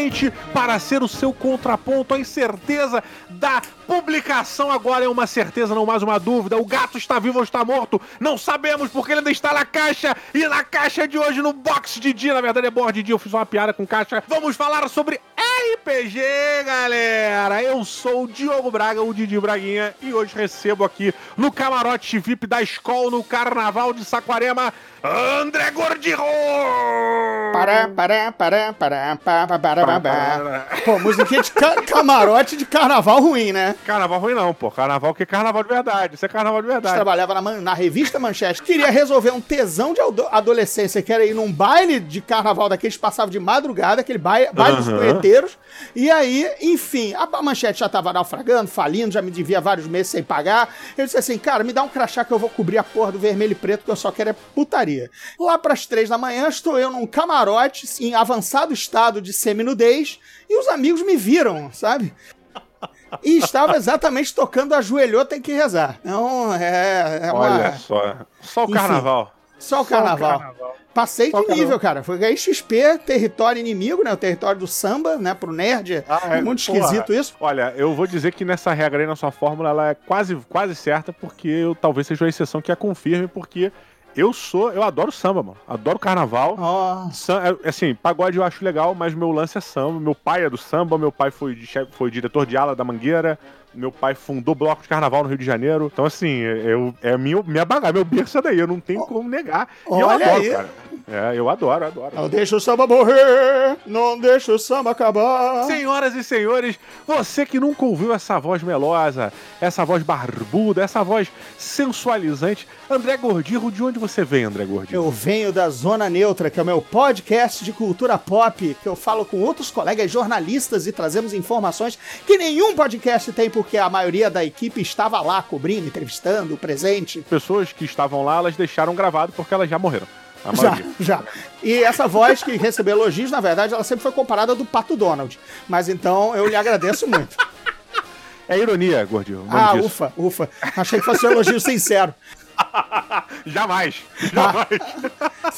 Justamente para ser o seu contraponto, a incerteza da publicação agora é uma certeza, não mais uma dúvida. O gato está vivo ou está morto? Não sabemos porque ele ainda está na caixa. E na caixa de hoje, no box Didi, na verdade é board Didi, eu fiz uma piada com caixa. Vamos falar sobre RPG, galera. Eu sou o Diogo Braga, o Didi Braguinha, e hoje recebo aqui no camarote VIP da escola no Carnaval de Saquarema André Gordirro! Pará, pará, pará, pará, pará, pará, pará. Pô, musiquinha de ca camarote de carnaval ruim, né? Carnaval ruim não, pô. Carnaval que é carnaval de verdade. Isso é carnaval de verdade. trabalhava na, na, revista Manchete. Queria resolver um tesão de adolescência, que era ir num baile de carnaval daqueles que passava de madrugada, aquele baile, baile uhum. dos punheteiros. E aí, enfim, a Manchete já tava naufragando, falindo, já me devia vários meses sem pagar. Eu disse assim, cara, me dá um crachá que eu vou cobrir a porra do vermelho e preto, que eu só quero é putaria. Lá para as três da manhã, estou eu num camarote em avançado estado de seminudez e os amigos me viram, sabe? E estava exatamente tocando Ajoelhou Tem Que Rezar. Então, é, é uma... Olha só. Só o Enfim, carnaval. Só o carnaval. Só o carnaval. Passei Só de nível, cara. Foi ganhei XP, território inimigo, né? O território do samba, né? Pro nerd. Ah, é, muito porra. esquisito isso. Olha, eu vou dizer que nessa regra aí, na sua fórmula, ela é quase, quase certa, porque eu talvez seja uma exceção que a confirme, porque eu sou, eu adoro samba, mano. Adoro carnaval. Oh. Sam, é, assim, pagode eu acho legal, mas meu lance é samba. Meu pai é do samba, meu pai foi, foi diretor de ala da Mangueira. Meu pai fundou bloco de carnaval no Rio de Janeiro. Então, assim, eu, é minha, minha bagagem, meu berço é daí. Eu não tenho como negar. E eu adoro, aí. cara. É, eu adoro, adoro. Não deixa o samba morrer, não deixa o samba acabar. Senhoras e senhores, você que nunca ouviu essa voz melosa, essa voz barbuda, essa voz sensualizante, André Gordirro, de onde você vem, André Gordirro? Eu venho da Zona Neutra, que é o meu podcast de cultura pop, que eu falo com outros colegas jornalistas e trazemos informações que nenhum podcast tem, porque a maioria da equipe estava lá cobrindo, entrevistando, presente. Pessoas que estavam lá, elas deixaram gravado porque elas já morreram. Já, já. E essa voz que recebeu elogios, na verdade, ela sempre foi comparada do Pato Donald. Mas então eu lhe agradeço muito. É ironia, gordinho. Ah, disso. ufa, ufa. Achei que fosse um elogio sincero. jamais, jamais.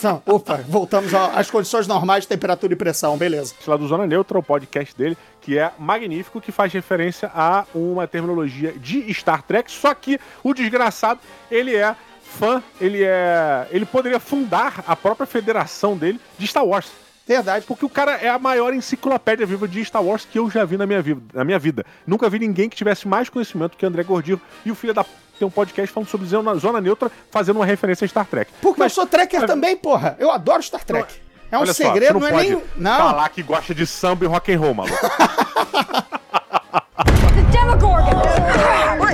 Ah. Opa, voltamos às condições normais de temperatura e pressão, beleza. Lá do Zona Neutra, o podcast dele, que é magnífico, que faz referência a uma terminologia de Star Trek, só que o desgraçado, ele é fã, ele é. Ele poderia fundar a própria federação dele de Star Wars. Verdade. Porque o cara é a maior enciclopédia viva de Star Wars que eu já vi na minha vida. Na minha vida. Nunca vi ninguém que tivesse mais conhecimento que André Gordillo. E o filho da tem um podcast falando sobre zona, zona neutra, fazendo uma referência a Star Trek. Porque Mas, eu sou trekker também, porra. Eu adoro Star Trek. É um segredo, só, não, não é nem. Não. Falar que gosta de samba e rock and roll, maluco.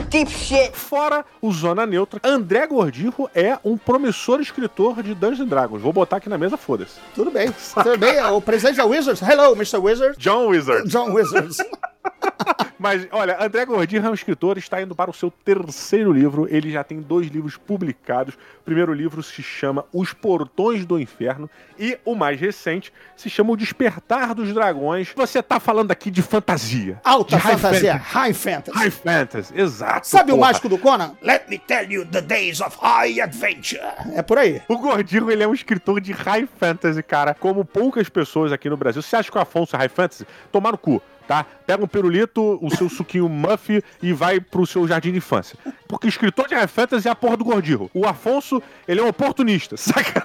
deep shit. Fora o Zona Neutra, André Gordirro é um promissor escritor de Dungeons Dragons. Vou botar aqui na mesa, foda-se. Tudo bem. Tudo bem. O presidente da Wizards. Hello, Mr. Wizard. John Wizard. John Wizards. Mas, olha, André Gordinho é um escritor, está indo para o seu terceiro livro. Ele já tem dois livros publicados. O primeiro livro se chama Os Portões do Inferno e o mais recente se chama O Despertar dos Dragões. Você está falando aqui de fantasia. Alta de fantasia, high fantasy. High fantasy, exato. Sabe porra. o mágico do Conan? Let me tell you the days of high adventure. É por aí. O Gordinho, ele é um escritor de high fantasy, cara, como poucas pessoas aqui no Brasil. Você acha que o Afonso é high fantasy? Tomar no cu tá? Pega um pirulito, o seu suquinho Muff e vai pro seu jardim de infância. Porque escritor de High Fantasy é a porra do Gordirro. O Afonso, ele é um oportunista, saca?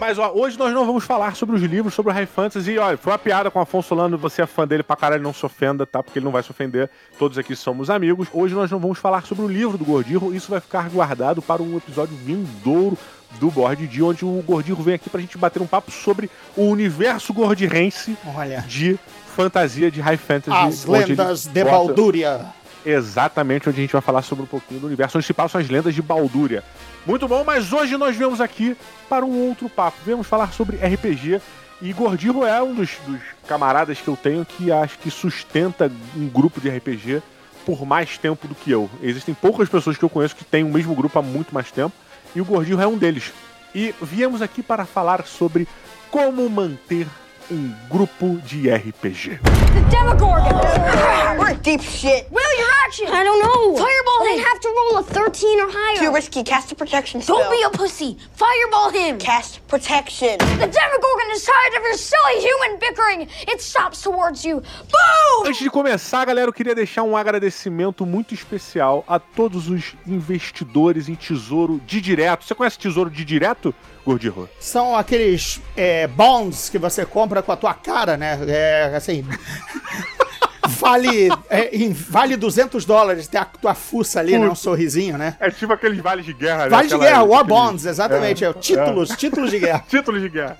Mas ó, hoje nós não vamos falar sobre os livros, sobre o High Fantasy. E olha, foi uma piada com o Afonso Lando, você é fã dele pra caralho, não se ofenda, tá? Porque ele não vai se ofender. Todos aqui somos amigos. Hoje nós não vamos falar sobre o livro do Gordirro, isso vai ficar guardado para um episódio vindouro do Board de onde o Gordinho vem aqui pra gente bater um papo sobre o universo gordirense Olha. de fantasia de high fantasy. As lendas de. Baldúria. Exatamente, onde a gente vai falar sobre um pouquinho do universo, onde se passam as lendas de Baldúria. Muito bom, mas hoje nós viemos aqui para um outro papo. Viemos falar sobre RPG. E Gordinho é um dos, dos camaradas que eu tenho que acho que sustenta um grupo de RPG por mais tempo do que eu. Existem poucas pessoas que eu conheço que têm o mesmo grupo há muito mais tempo e o Gordinho é um deles. E viemos aqui para falar sobre como manter um grupo de RPG. The Demogorgon! We're deep shit! Will your action. I don't know. Fireball him. have to roll a 13 or higher. Too risky. Cast a protection spell. Don't be a pussy. Fireball him. Cast protection. The Demogorgon is tired of your silly human bickering. It stops towards you. Boom! Antes de começar, galera, eu queria deixar um agradecimento muito especial a todos os investidores em tesouro de direto. Você conhece tesouro de direto, Gordirro? São aqueles é, bonds que você compra com a tua cara, né? É, assim. vale, é, em- vale 200 dólares ter a tua fuça ali, né? Um sorrisinho, né? É tipo aqueles vales de guerra, né? Vale de Aquela- guerra, War aqueles- Bonds, exatamente. É, títulos, títulos de guerra. Títulos de guerra.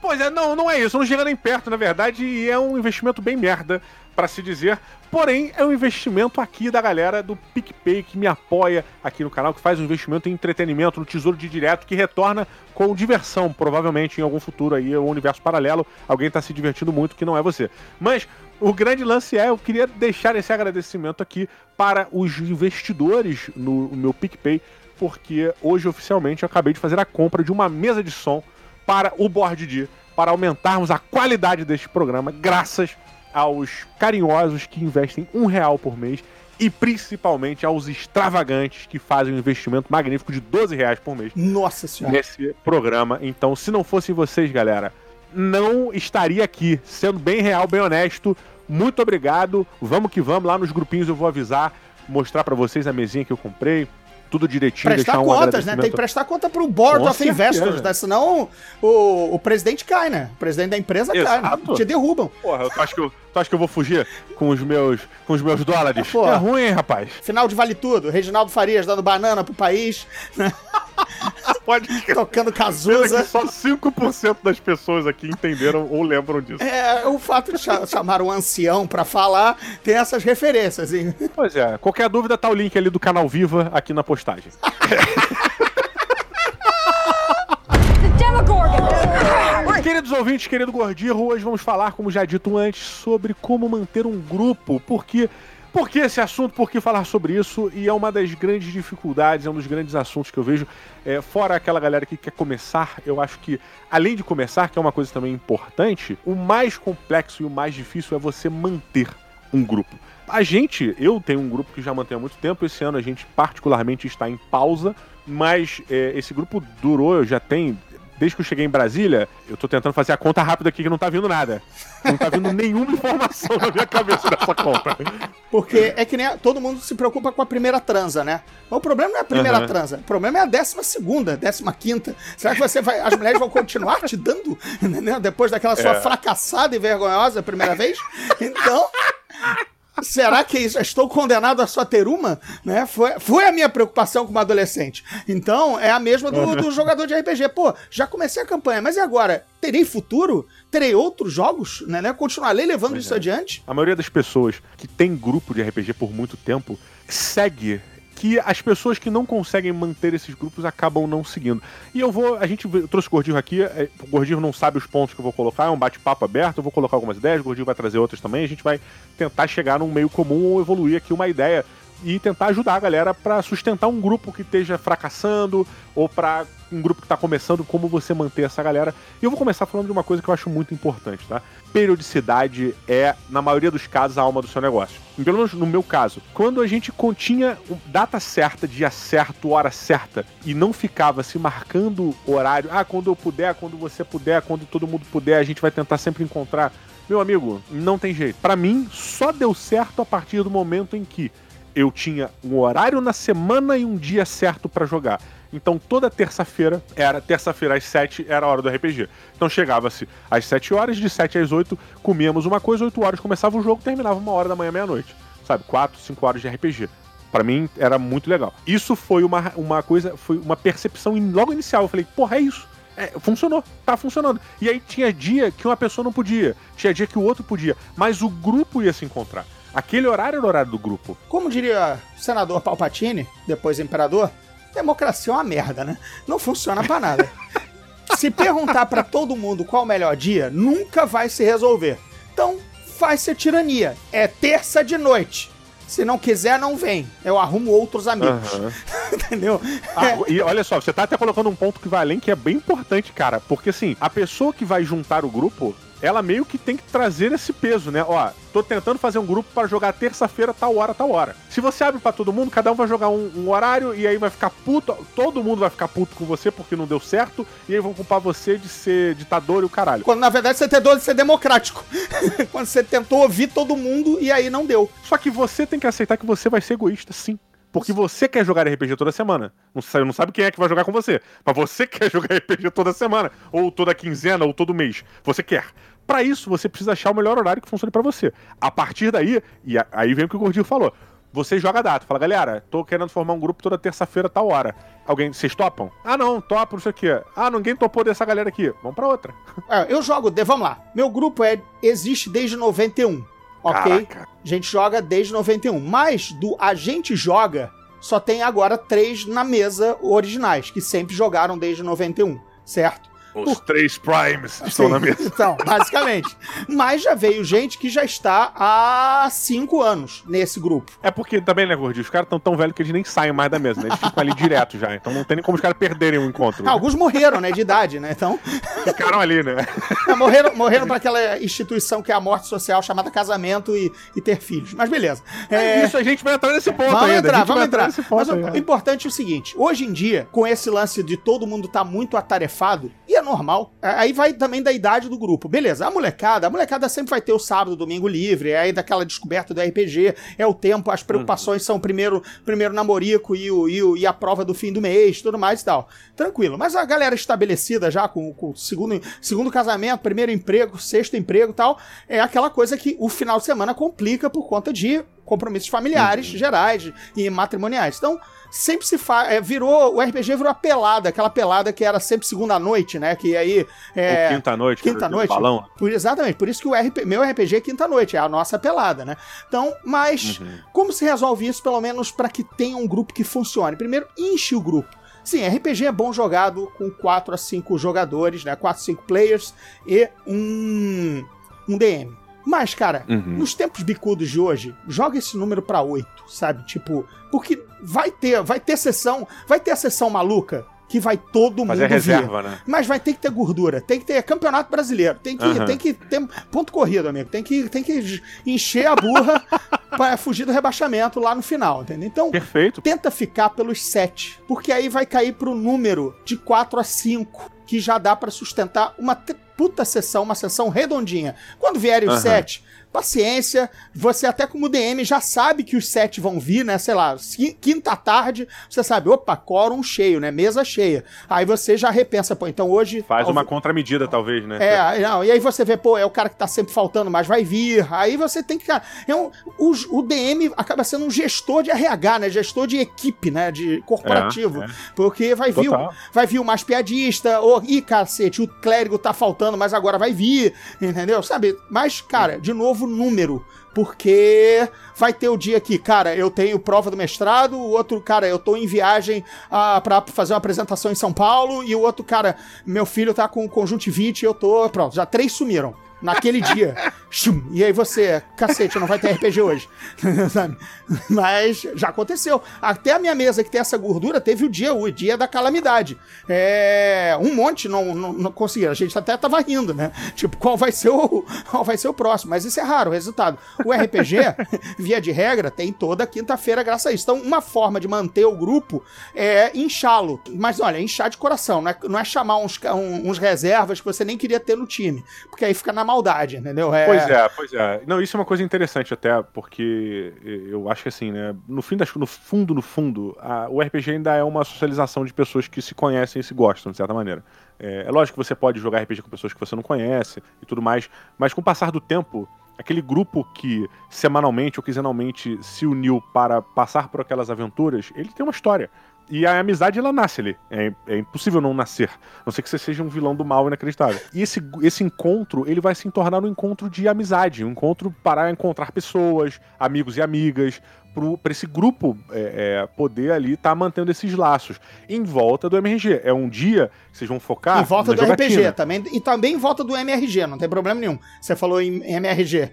pois é, não, não é isso. Não chega nem perto, na verdade, e é um investimento bem merda, pra se dizer. Porém, é um investimento aqui da galera do PicPay que me apoia aqui no canal, que faz um investimento em entretenimento, no tesouro de direto, que retorna com diversão, provavelmente em algum futuro aí, o universo paralelo, alguém tá se divertindo muito que não é você. Mas o grande lance é, eu queria deixar esse agradecimento aqui para os investidores no, no meu PicPay, porque hoje oficialmente eu acabei de fazer a compra de uma mesa de som para o Board D, para aumentarmos a qualidade deste programa, graças aos carinhosos que investem um real por mês e principalmente aos extravagantes que fazem um investimento magnífico de 12 reais por mês Nossa senhora. nesse programa. Então, se não fossem vocês, galera, não estaria aqui. Sendo bem real, bem honesto. Muito obrigado. Vamos que vamos. Lá nos grupinhos eu vou avisar, mostrar pra vocês a mesinha que eu comprei. Tudo direitinho, Prestar um contas, né? Tem que prestar conta pro Board Com of Investors, né? Senão o, o presidente cai, né? O presidente da empresa cai, né? Exato. Te derrubam. Porra, tu acha, que eu, tu acha que eu vou fugir com os meus, com os meus dólares? Pô. É ruim, hein, rapaz. Final de Vale Tudo. Reginaldo Farias dando banana pro país, né? Pode tocando Pena que Cazuza. só 5% das pessoas aqui entenderam ou lembram disso. É, o fato de cha- chamar um ancião pra falar tem essas referências. hein? Pois é, qualquer dúvida tá o link ali do canal Viva aqui na postagem. Queridos ouvintes, querido Gordirro, hoje vamos falar, como já dito antes, sobre como manter um grupo. Por que, por que esse assunto? Por que falar sobre isso? E é uma das grandes dificuldades, é um dos grandes assuntos que eu vejo. É, fora aquela galera que quer começar, eu acho que, além de começar, que é uma coisa também importante, o mais complexo e o mais difícil é você manter um grupo. A gente, eu tenho um grupo que já mantém há muito tempo. Esse ano a gente particularmente está em pausa, mas é, esse grupo durou, eu já tem desde que eu cheguei em Brasília, eu tô tentando fazer a conta rápida aqui que não tá vindo nada. Não tá vindo nenhuma informação na minha cabeça dessa conta. Porque é que nem a- todo mundo se preocupa com a primeira transa, né? Mas o problema não é a primeira Aham. transa, o problema é a décima segunda, décima quinta. Será que você vai, as mulheres vão continuar te dando, entendeu? Depois daquela sua É. fracassada e vergonhosa primeira vez? Então, Será que isso, estou condenado a só ter uma? Né? Foi, foi a minha preocupação como adolescente. Então, é a mesma do, do jogador de RPG. Pô, já comecei a campanha, mas e agora? Terei futuro? Terei outros jogos? Né? né? Continuarei levando Pois isso é. adiante? A maioria das pessoas que tem grupo de RPG por muito tempo segue que as pessoas que não conseguem manter esses grupos acabam não seguindo. E eu vou. A gente trouxe o Gordinho aqui. é, O Gordinho não sabe os pontos que eu vou colocar, é um bate-papo aberto. Eu vou colocar algumas ideias, o Gordinho vai trazer outras também. A gente vai tentar chegar num meio comum ou evoluir aqui uma ideia e tentar ajudar a galera pra sustentar um grupo que esteja fracassando ou pra um grupo que tá começando, como você manter essa galera. E eu vou começar falando de uma coisa que eu acho muito importante, tá? Periodicidade é, na maioria dos casos, a alma do seu negócio. Pelo menos no meu caso, quando a gente continha data certa, dia certo, hora certa, e não ficava se marcando horário, ah, quando eu puder, quando você puder, quando todo mundo puder, a gente vai tentar sempre encontrar. Meu amigo, não tem jeito. Pra mim, só deu certo a partir do momento em que eu tinha um horário na semana e um dia certo pra jogar. Então toda terça-feira era terça-feira às 7 era a hora do RPG. Então chegava-se às 7 horas, de 7 às 8 comíamos uma coisa, 8 horas começava o jogo, terminava uma hora da manhã, meia-noite. Sabe, 4, 5 horas de RPG. Pra mim era muito legal. Isso foi uma, uma coisa, foi uma percepção logo inicial. Eu falei, porra, é isso. É, funcionou, tá funcionando. E aí tinha dia que uma pessoa não podia, tinha dia que o outro podia, mas o grupo ia se encontrar. Aquele horário era o horário do grupo. Como diria o senador Palpatine, depois imperador, democracia é uma merda, né? Não funciona pra nada. Se perguntar pra todo mundo qual o melhor dia, nunca vai se resolver. Então, faz ser tirania. É terça de noite. Se não quiser, não vem. Eu arrumo outros amigos. Aham. Entendeu? Ah, e olha só, você tá até colocando um ponto que vai além que é bem importante, cara. Porque assim, a pessoa que vai juntar o grupo, ela meio que tem que trazer esse peso, né? Ó, tô tentando fazer um grupo para jogar terça-feira, tal hora, tal hora. Se você abre para todo mundo, cada um vai jogar um, um, horário e aí vai ficar puto, todo mundo vai ficar puto com você porque não deu certo e aí vão culpar você de ser ditador e o caralho. Quando na verdade você tentou ser democrático. Quando você tentou ouvir todo mundo e aí não deu. Só que você tem que aceitar que você vai ser egoísta, sim. Porque você quer jogar RPG toda semana. Não sabe, não sabe quem é que vai jogar com você. Mas você quer jogar RPG toda semana. Ou toda quinzena, ou todo mês. Você quer. Para isso, você precisa achar o melhor horário que funcione para você. A partir daí, e aí vem o que o Gordinho falou. Você joga a data. Fala, galera, tô querendo formar um grupo toda terça-feira, tal hora. Alguém, vocês topam? Ah, não, topo, não sei o quê. Ah, ninguém topou dessa galera aqui. Vamos pra outra. É, eu jogo, vamos lá. Meu grupo é existe desde 91 ok? Caraca. A gente joga desde 91. Mas do A gente joga, só tem agora três na mesa originais, que sempre jogaram desde 91, certo? Os Por... três Primes estão Sim, na mesa. Então, basicamente. Mas já veio gente que já está há cinco anos nesse grupo. É porque também, né, Gordinho? Os caras estão tão velhos que eles nem saem mais da mesa, né? Eles ficam ali direto já. Então não tem nem como os caras perderem o um encontro. Ah, alguns morreram, né? De idade, né? Então. Ficaram ali, né? É, morreram morreram para aquela instituição que é a morte social chamada casamento e, e ter filhos. Mas beleza. É, é isso, a gente vai entrar nesse ponto vamos ainda. Entrar, vamos entrar, Mas o importante é o seguinte: hoje em dia, com esse lance de todo mundo estar tá muito atarefado, e é normal. Aí vai também da idade do grupo. Beleza, a molecada, a molecada sempre vai ter o sábado, domingo livre, aí daquela descoberta do RPG, é o tempo, as preocupações uhum. são primeiro, primeiro namorico e, o, e, o, e a prova do fim do mês, tudo mais e tal. Tranquilo. Mas a galera estabelecida já com o segundo, segundo casamento, primeiro emprego, sexto emprego e tal, é aquela coisa que o final de semana complica por conta de compromissos familiares uhum. gerais e matrimoniais. Então, sempre se faz. É, virou. O RPG virou a pelada, aquela pelada que era sempre segunda noite, né? Que aí. É, quinta noite, quinta noite. Balão. Por, exatamente, por isso que o RP, meu RPG é quinta noite, é a nossa pelada, né? Então, mas uhum. como se resolve isso, pelo menos para que tenha um grupo que funcione? Primeiro, enche o grupo. Sim, RPG é bom jogado com 4 a 5 jogadores, né? 4 a 5 players e um, um DM. Mas, cara, uhum. nos tempos bicudos de hoje, joga esse número para 8, sabe? Tipo, porque vai ter, vai ter sessão, vai ter a sessão maluca que vai todo Fazer mundo reserva, vir. Né? Mas vai ter que ter gordura, tem que ter campeonato brasileiro, tem que, uhum. tem que ter ponto corrido, amigo, tem que, tem que encher a burra para fugir do rebaixamento lá no final, entendeu? Então, Perfeito. tenta ficar pelos 7, porque aí vai cair pro número de 4 a 5, que já dá para sustentar uma puta sessão, uma sessão redondinha. Quando vierem os uhum. sete, paciência, você até como DM já sabe que os sete vão vir, né? Sei lá, quinta tarde, você sabe, opa, quórum cheio, né? Mesa cheia. Aí você já repensa, pô, então hoje. Faz uma contramedida, talvez, né? É, não, e aí você vê, pô, é o cara que tá sempre faltando, mas vai vir. Aí você tem que. É um, o, o DM acaba sendo um gestor de RH, né? Gestor de equipe, né? De corporativo. É, é. Porque vai vir, o, vai vir o mais piadista, ou, ih, cacete, o clérigo tá faltando, mas agora vai vir, entendeu? Sabe? Mas, cara, de novo, número. Porque vai ter o dia que, cara, eu tenho prova do mestrado, o outro, cara, eu tô em viagem ah, para fazer uma apresentação em São Paulo, e o outro, cara, meu filho tá com conjuntivite eu tô. Pronto, já três sumiram naquele dia. e aí você, cacete, não vai ter RPG hoje. Mas já aconteceu. Até a minha mesa que tem essa gordura teve o dia, o dia da calamidade. É, um monte não, não, não conseguiram. A gente até tava rindo, né? Tipo, qual vai ser o qual vai ser o próximo? Mas isso é raro, o resultado. O RPG, via de regra, tem toda quinta-feira graças a isso. Então, uma forma de manter o grupo é inchá-lo. Mas olha, inchar de coração, não é, não é chamar uns, uns reservas que você nem queria ter no time. Porque aí fica na maldade, entendeu? É... Pois é, pois é. Não, isso é uma coisa interessante até, porque eu acho que assim, né? No, fim das, no fundo, no fundo, a, o RPG ainda é uma socialização de pessoas que se conhecem e se gostam, de certa maneira. É, é lógico que você pode jogar RPG com pessoas que você não conhece e tudo mais, mas com o passar do tempo, aquele grupo que semanalmente ou quinzenalmente se uniu para passar por aquelas aventuras, ele tem uma história. E a amizade, ela nasce ali. É, é, impossível não nascer. A não ser que você seja um vilão do mal inacreditável. E esse, esse encontro, ele vai se tornar um encontro de amizade. Um encontro para encontrar pessoas, amigos e amigas, para esse grupo é, é, poder ali estar tá mantendo esses laços em volta do MRG. É um dia que vocês vão focar. Em volta do jogatina. RPG também. E também em volta do MRG, não tem problema nenhum. Você falou em MRG.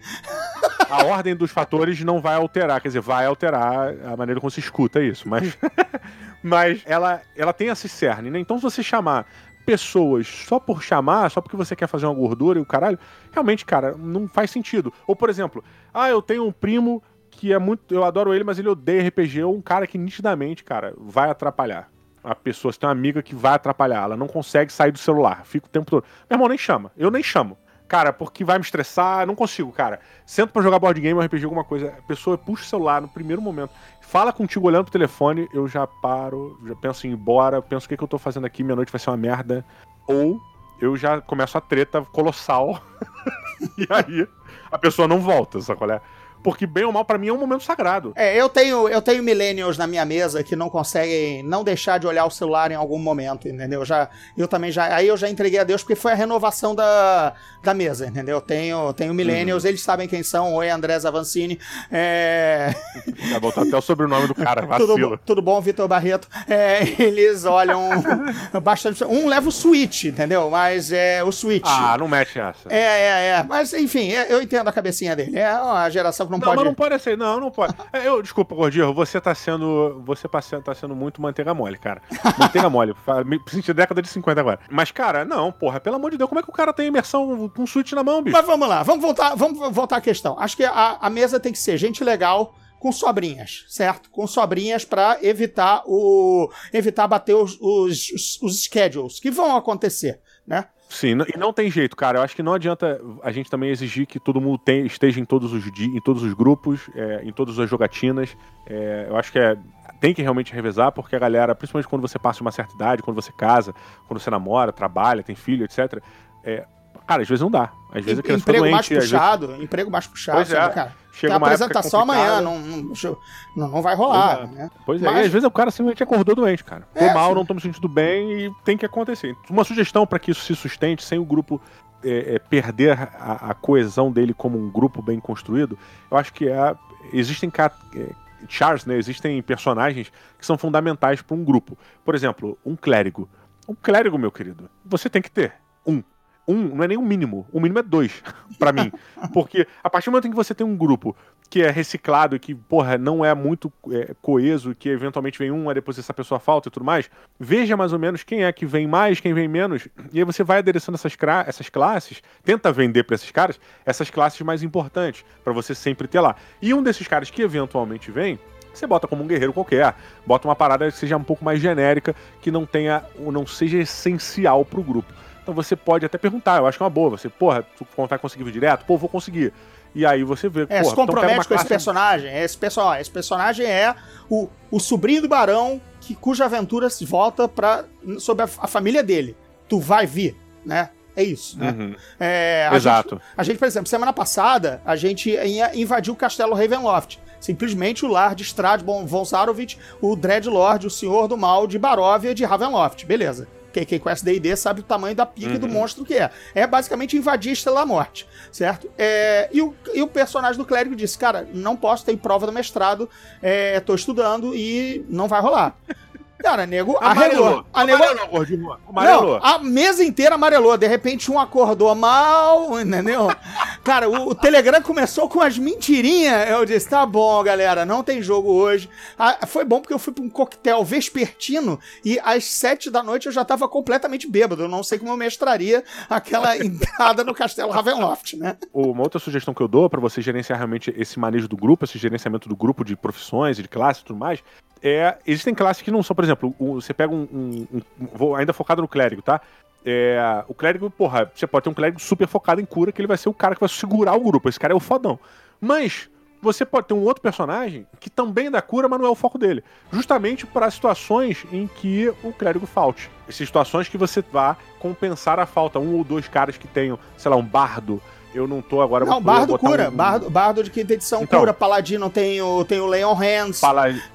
A ordem dos fatores não vai alterar, quer dizer, vai alterar a maneira como se escuta isso, mas. mas ela, ela tem esse cerne, né? Então, se você chamar pessoas só por chamar, só porque você quer fazer uma gordura e o caralho, realmente, cara, não faz sentido. Ou, por exemplo, ah, eu tenho um primo que é muito. Eu adoro ele, mas ele odeia RPG, ou um cara que nitidamente, cara, vai atrapalhar. A pessoa, você tem uma amiga que vai atrapalhar, ela não consegue sair do celular, fica o tempo todo. Meu irmão, nem chama, eu nem chamo. Cara, porque vai me estressar, não consigo, cara. Sento pra jogar board game, RPG, alguma coisa. A pessoa puxa o celular no primeiro momento, fala contigo olhando pro telefone, eu já paro, já penso em ir embora, penso o que, que eu tô fazendo aqui, minha noite vai ser uma merda. Ou eu já começo a treta colossal. e aí a pessoa não volta, sabe qual é? Porque bem ou mal, pra mim, é um momento sagrado. É, eu tenho, eu tenho millennials na minha mesa que não conseguem não deixar de olhar o celular em algum momento, entendeu? Já, eu também já, aí eu já entreguei a Deus porque foi a renovação da, da mesa, entendeu? Tenho, tenho millennials, Uhum. eles sabem quem são. Oi, André Zavancini. É... Vai botar até o sobrenome do cara, tudo, vacila. bom- tudo bom, Vitor Barreto? É, eles olham bastante. Um leva o Switch, entendeu? Mas é o Switch. Ah, não mete essa. É, é, é. Mas, enfim, é- eu entendo a cabecinha dele. É uma geração que não, Não, pode. mas não pode ser, não, não pode. É, eu, desculpa, Gordinho, você tá sendo. Você tá sendo, tá muito manteiga mole, cara. Manteiga mole. Senti década de 50 agora. Mas, cara, não, porra, pelo amor de Deus, como é que o cara tem imersão com um switch na mão, bicho? Mas vamos lá, vamos voltar, vamos voltar à questão. Acho que a, a mesa tem que ser gente legal com sobrinhas, certo? Com sobrinhas pra evitar o evitar bater os, os, os- os schedules que vão acontecer, né? Sim, e não tem jeito, cara. Eu acho que não adianta a gente também exigir que todo mundo tem- esteja em todos os, em todos os grupos, é, em todas as jogatinas. É, eu acho que é, tem que realmente revezar, porque a galera, principalmente quando você passa uma certa idade, quando você casa, quando você namora, trabalha, tem filho, etc. é, cara, às vezes não dá. Às vezes fica emprego mais doente, vezes- puxado, emprego mais puxado, Pois é. sabe, cara? Chega Tem apresentação amanhã, não, não, não, vai rolar, Pois é. né? Pois é, Mas- e às vezes o cara simplesmente acordou doente, cara. Tô É, mal, sim. não tô me sentindo bem e tem que acontecer. Uma sugestão para que isso se sustente sem o grupo é, é, perder a, a coesão dele como um grupo bem construído, eu acho que é. Existem é, chars, né? Existem personagens que são fundamentais para um grupo. Por exemplo, um clérigo. Um clérigo, meu querido, você tem que ter um. Um não é nem o mínimo. O mínimo é dois, pra mim. Porque a partir do momento em que você tem um grupo que é reciclado que, porra, não é muito é, coeso, que eventualmente vem um, aí depois essa pessoa falta e tudo mais, veja mais ou menos quem é que vem mais, quem vem menos, e aí você vai adereçando essas, essas classes, tenta vender pra esses caras essas classes mais importantes, pra você sempre ter lá. E um desses caras que eventualmente vem, você bota como um guerreiro qualquer, bota uma parada que seja um pouco mais genérica, que não tenha, ou não seja essencial pro grupo. Então você pode até perguntar, eu acho que é uma boa, você, porra, tu vai conseguir vir direto? Pô, vou conseguir. E aí você vê, É, porra, se então compromete uma com esse classe- personagem. Esse, pessoal, esse personagem é o, o sobrinho do barão que, cuja aventura se volta pra, sobre a, a família dele. Tu vai vir, né? É isso, né? Uhum. É, a Exato. Gente, a gente, por exemplo, semana passada, a gente ia invadir o castelo Ravenloft. Simplesmente o lar de Strad von von Zarovich, o Dreadlord, o senhor do mal de Baróvia de Ravenloft. Beleza. Quem, quem conhece D&D sabe o tamanho da pica do monstro que é. É basicamente invadir a Estrela da Morte, certo? É, e, o, e o personagem do clérigo disse, cara, não posso, tem prova do mestrado, é, tô estudando e não vai rolar. Cara, nego arregou. Amarelou. A nego, Amarelou, gordinho. Amarelou. não, a mesa inteira amarelou. De repente, um acordou mal, entendeu? Cara, o, o Telegram começou com as mentirinhas. Eu disse: tá bom, galera, não tem jogo hoje. Ah, foi bom porque eu fui pra um coquetel vespertino e às sete da noite eu já tava completamente bêbado. Eu não sei como eu mestraria aquela entrada no Castelo Ravenloft, né? Uma outra sugestão que eu dou pra você gerenciar realmente esse manejo do grupo, esse gerenciamento do grupo de profissões e de classes e tudo mais, é. Existem classes que não são, por exemplo, você pega um. um- um- vou ainda focado no clérigo, tá? É, o clérigo, porra, você pode ter um clérigo super focado em cura, que ele vai ser o cara que vai segurar o grupo. Esse cara é o fodão. Mas você pode ter um outro personagem que também dá cura, mas não é o foco dele. Justamente para situações em que o clérigo falte. Essas situações que você vá compensar a falta. Um ou dois caras que tenham, sei lá, um bardo. Eu não tô agora. Não, Bardo cura. um- Bardo, Bardo de quinta edição Então. cura. Paladino tem o, tem o Leon Hands.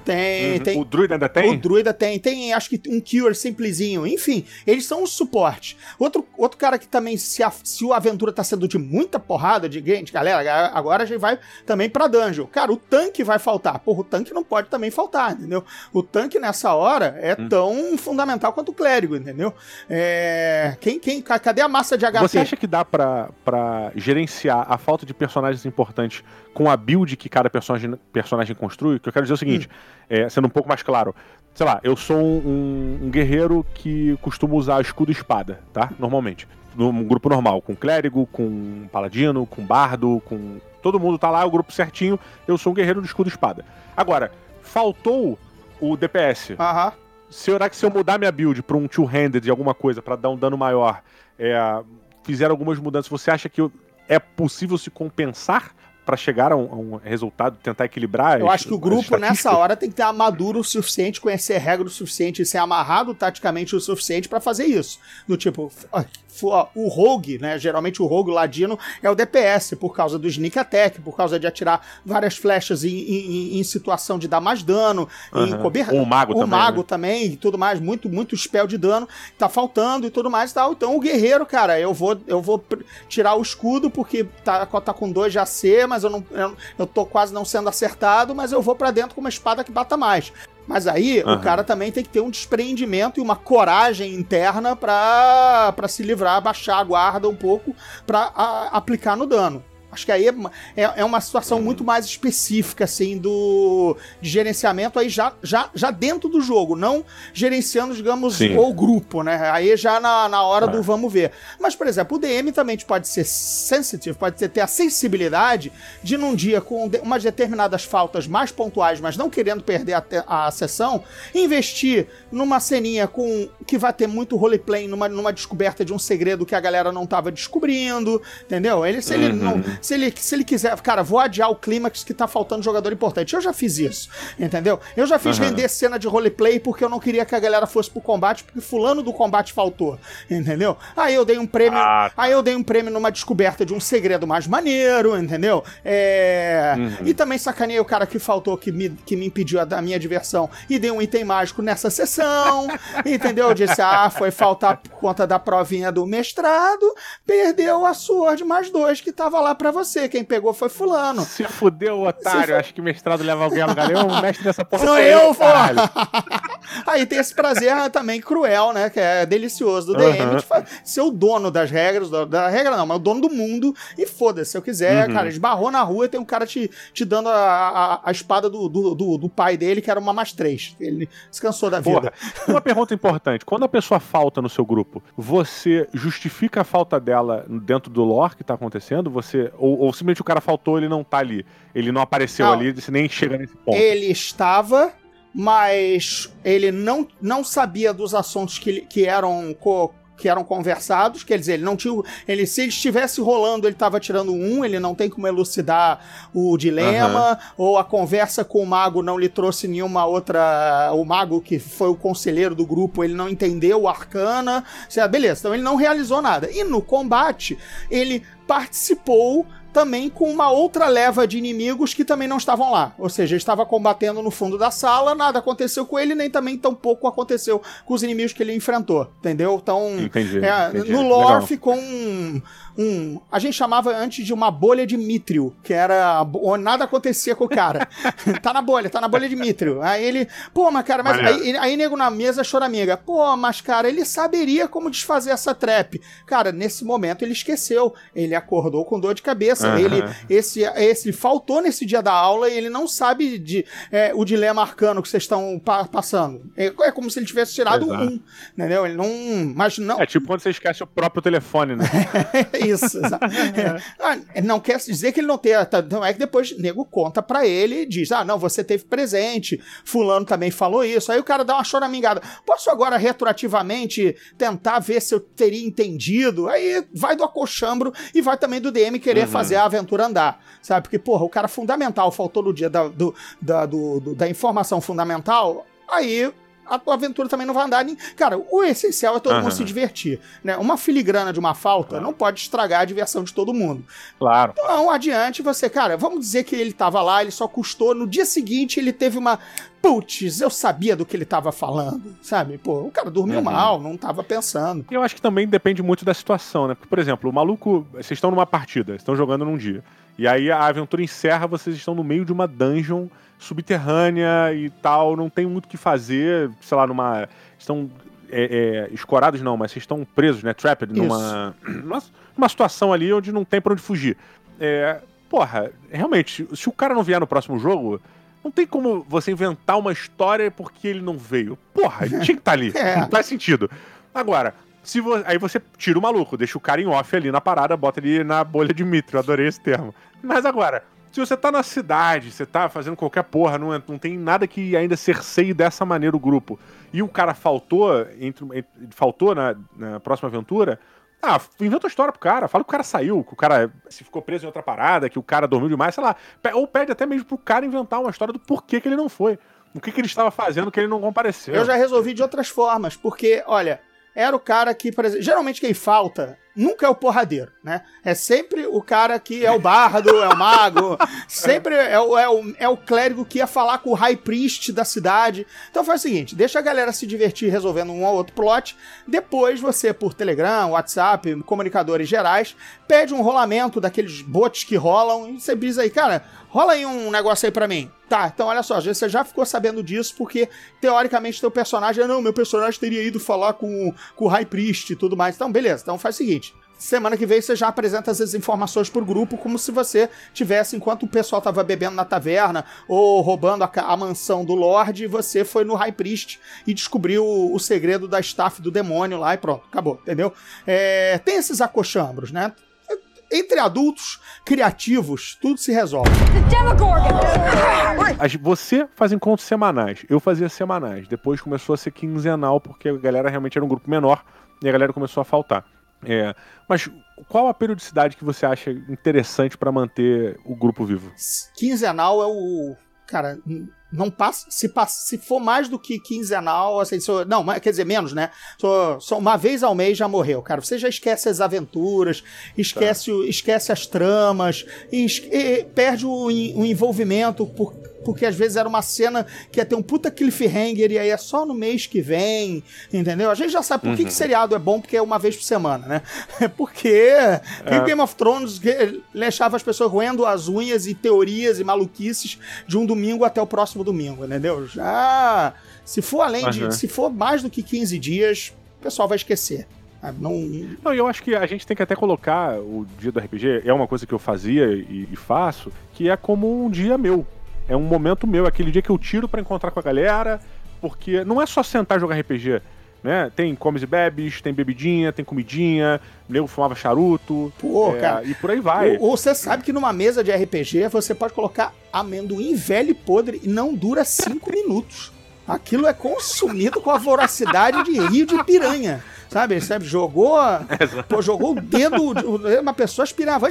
Tem, Uhum. tem, O druida ainda tem? O druida tem, tem acho que um cure simplesinho. Enfim, eles são o suporte. Outro, outro cara que também, se, a, se o aventura tá sendo de muita porrada, de gente, galera, agora a gente vai também pra dungeon. Cara, o tanque vai faltar. Porra, o tanque não pode também faltar, entendeu? O tanque nessa hora é Hum. tão fundamental quanto o clérigo, entendeu? É, quem, quem, ca- cadê a massa de HP? Você acha que dá pra, pra gerenciar a falta de personagens importantes com a build que cada personagem, personagem construi, que eu quero dizer o seguinte, hum. é, sendo um pouco mais claro, sei lá, eu sou um, um, guerreiro que costuma usar escudo e espada, tá? Normalmente. Num grupo normal, com clérigo, com paladino, com bardo, com. Todo mundo tá lá, o grupo certinho, eu sou um guerreiro de escudo e espada. Agora, faltou o DPS. Aham. Será que se eu mudar minha build pra um two-handed de alguma coisa, para dar um dano maior, é, fizer algumas mudanças, você acha que é possível se compensar para chegar a um, a um, resultado, tentar equilibrar. Eu as, acho que o grupo nessa hora tem que ter maduro o suficiente, conhecer regra o suficiente e ser amarrado taticamente o suficiente para fazer isso. Do tipo, o rogue, né? Geralmente o rogue ladino é o DPS, por causa do sneak attack, por causa de atirar várias flechas em, em, em situação de dar mais dano, uhum. em cobertura. O mago o também. O mago né? também e tudo mais, muito, muito spell de dano, tá faltando e tudo mais e tal. Então o guerreiro, cara, eu vou, eu vou tirar o escudo porque tá, tá com 2 de AC, mas eu não eu, eu tô quase não sendo acertado, mas eu vou para dentro com uma espada que bata mais. Mas aí uhum. o cara também tem que ter um despreendimento e uma coragem interna para se livrar, baixar a guarda um pouco para aplicar no dano. Acho que aí é, é, é, uma situação muito mais específica, assim, do de gerenciamento aí já, já, já dentro do jogo, não gerenciando, digamos, Sim. o grupo, né? Aí já na, na hora do é. vamos ver. Mas, por exemplo, o DM também pode ser sensitive, pode ter, a sensibilidade de num dia com umas determinadas faltas mais pontuais, mas não querendo perder a, a sessão, investir numa ceninha com que vai ter muito roleplay, numa, numa descoberta de um segredo que a galera não tava descobrindo, entendeu? Ele, se uhum. ele não se ele, se ele quiser, cara, vou adiar o clímax que tá faltando jogador importante. Eu já fiz isso, entendeu? Eu já fiz uhum. render cena de roleplay porque eu não queria que a galera fosse pro combate, porque fulano do combate faltou, entendeu? Aí eu dei um prêmio, ah. aí eu dei um prêmio numa descoberta de um segredo mais maneiro, entendeu? É... Uhum. E também sacaneei o cara que faltou, que me, que me impediu a, a minha diversão e dei um item mágico nessa sessão, entendeu? Eu disse, ah, foi faltar por conta da provinha do mestrado, perdeu a Sword mais dois que tava lá pra você. Quem pegou foi fulano. Se fudeu, otário. Acho que mestrado leva alguém a lugar. O mestre dessa porra Sou eu, pô. Aí tem esse prazer também cruel, né? Que é delicioso do DM de ser o dono das regras, da regra não, mas o dono do mundo. E foda-se, se eu quiser, uhum. cara, esbarrou na rua e tem um cara te, te dando a, a, a espada do, do, do, do, pai dele, que era uma mais três. Ele se cansou da vida. Uma pergunta importante. Quando a pessoa falta no seu grupo, você justifica a falta dela dentro do lore que tá acontecendo? Você ou, ou, simplesmente o cara faltou, ele não tá ali. Ele não apareceu não, ali, nem chega nesse ponto. Ele estava, mas ele não, não sabia dos assuntos que, que eram co, que eram conversados, quer dizer, ele não tinha. Ele, se ele estivesse rolando, ele estava tirando um, ele não tem como elucidar o dilema, uhum. ou a conversa com o mago não lhe trouxe nenhuma outra. O mago que foi o conselheiro do grupo, ele não entendeu o arcana. Beleza, então ele não realizou nada. E no combate, ele participou também com uma outra leva de inimigos que também não estavam lá. Ou seja, estava combatendo no fundo da sala, nada aconteceu com ele, nem também tão pouco aconteceu com os inimigos que ele enfrentou. Entendeu? Então, entendi, é, entendi. no lore Legal. ficou um, um. A gente chamava antes de uma bolha de Mithril, que era nada acontecia com o cara. tá na bolha, tá na bolha de Mithril. Aí ele, pô, mas cara, mas aí, aí nego na mesa amiga. pô, mas cara, ele saberia como desfazer essa trap. Cara, nesse momento ele esqueceu. Ele acordou com dor de cabeça. Uhum. Ele, esse, esse faltou nesse dia da aula e ele não sabe de, é, o dilema arcano que vocês estão pa passando. É, é, como se ele tivesse tirado Exato. um, entendeu? Ele não, mas não. É tipo quando você esquece o próprio telefone, né? Isso, é. ah, não quer dizer que ele não tenha. Tá, não é que depois o nego conta pra ele e diz: ah, não, você teve presente, Fulano também falou isso. Aí o cara dá uma choramingada. Posso agora retroativamente tentar ver se eu teria entendido? Aí vai do acochambro e vai também do DM querer uhum. fazer a aventura andar, sabe? Porque, porra, o cara fundamental faltou no dia da, do, da, do, do, da informação fundamental. Aí a tua aventura também não vai andar. Nem... Cara, o essencial é todo uhum. mundo se divertir. Né? Uma filigrana de uma falta claro. não pode estragar a diversão de todo mundo. Claro. Então, adiante, você, cara, vamos dizer que ele tava lá, ele só custou. No dia seguinte, ele teve uma. Putz, eu sabia do que ele tava falando, sabe? Pô, o cara dormiu uhum. mal, não tava pensando. Eu acho que também depende muito da situação, né? Porque, por exemplo, o maluco, vocês estão numa partida, estão jogando num dia. E aí a aventura encerra, vocês estão no meio de uma dungeon subterrânea e tal, não tem muito o que fazer, sei lá, numa. Estão é, é, escorados não, mas vocês estão presos, né? Trapped numa, numa, numa situação ali onde não tem pra onde fugir. É, porra, realmente, se o cara não vier no próximo jogo, não tem como você inventar uma história porque ele não veio. Porra, ele tinha que estar ali. É. Não faz sentido. Agora, se vo- aí você tira o maluco, deixa o cara em off ali na parada, bota ele na bolha de mitro. Adorei esse termo. Mas agora, se você tá na cidade, você tá fazendo qualquer porra, não, é- não tem nada que ainda cerceie dessa maneira o grupo, e o cara faltou, entre, entre- faltou na, na próxima aventura, ah, inventa uma história pro cara, fala que o cara saiu, que o cara se ficou preso em outra parada, que o cara dormiu demais, sei lá. Ou pede até mesmo pro cara inventar uma história do porquê que ele não foi. O que, que ele estava fazendo que ele não compareceu. Eu já resolvi de outras formas, porque, olha, era o cara que, por exemplo, geralmente quem falta nunca é o porradeiro, né? É sempre o cara que é o bardo, é o mago, sempre é o, é, o, é o clérigo que ia falar com o high priest da cidade. Então faz o seguinte, deixa a galera se divertir resolvendo um ou outro plot, depois você, por Telegram, WhatsApp, comunicadores gerais, pede um rolamento daqueles bots que rolam e você diz aí, cara, rola aí um negócio aí pra mim. Tá, então olha só, você já ficou sabendo disso porque, teoricamente, teu personagem... Não, meu personagem teria ido falar com, com o High Priest e tudo mais. Então, beleza. Então faz o seguinte. Semana que vem você já apresenta essas informações pro grupo como se você tivesse, enquanto o pessoal tava bebendo na taverna ou roubando a, a mansão do Lorde, você foi no High Priest e descobriu o, o segredo da staff do demônio lá e pronto, acabou, entendeu? É, tem esses acochambros, né? Entre adultos criativos, tudo se resolve. Você faz encontros semanais, eu fazia semanais. Depois começou a ser quinzenal, porque a galera realmente era um grupo menor e a galera começou a faltar. É, mas qual a periodicidade que você acha interessante pra manter o grupo vivo? Quinzenal é o. Cara, não passa. Se, passa, se for mais do que quinzenal, assim, só- não, quer dizer, menos, né? Só, só uma vez ao mês já morreu, cara. Você já esquece as aventuras, esquece, o- esquece as tramas, e, e perde o, o envolvimento, por- porque às vezes era uma cena que ia ter um puta cliffhanger e aí é só no mês que vem, entendeu? A gente já sabe por que, que seriado é bom, porque é uma vez por semana, né? Porque tem o Game of Thrones deixava as pessoas roendo as unhas e teorias e maluquices de um domingo até o próximo domingo, entendeu? Já. Se for além Aham. de. Se for mais do que 15 dias, o pessoal vai esquecer. Não, Não, e eu acho que a gente tem que até colocar o dia do RPG, é uma coisa que eu fazia e, e faço, que é como um dia meu. É um momento meu, aquele dia que eu tiro pra encontrar com a galera, porque não é só sentar e jogar RPG, né? Tem comes e bebes, tem bebidinha, tem comidinha, nego fumava charuto, Pô, é, cara. e por aí vai. Ou, ou você sabe que numa mesa de RPG você pode colocar amendoim velho e podre e não dura 5 minutos. Aquilo é consumido com a voracidade de rio de piranha. Sabe? Sabe? Jogou, pô, jogou o dedo, uma pessoa aspirava,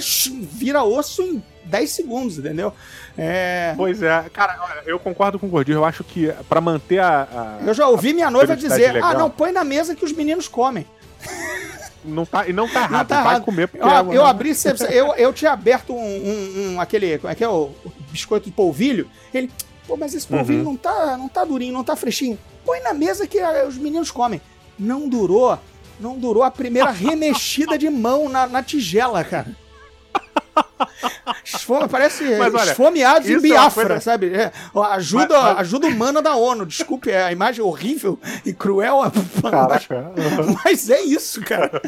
vira osso em 10 segundos, entendeu? É, Pois é, cara, eu concordo com o Gordinho, eu acho que pra manter a... a- eu já ouvi minha noiva dizer: legal. ah, não, põe na mesa que os meninos comem. Não tá, e não tá errado, Não tá errado. comer porque... Eu, é eu abri, eu, eu tinha aberto um, um- um- aquele, como é que é, o, o biscoito de polvilho. Ele, pô, mas esse polvilho Uhum. não, tá, não tá durinho, não tá fresquinho. Põe na mesa que ah, os meninos comem. Não durou, não durou a primeira remexida de mão na, na tigela, cara. Esfome, parece Mas olha, esfomeados em é Biafra, coisa- sabe? É, ajuda, Mas- mas- ajuda humana da ONU. Desculpe a imagem horrível e cruel. Mas, Caraca. mas é isso, cara.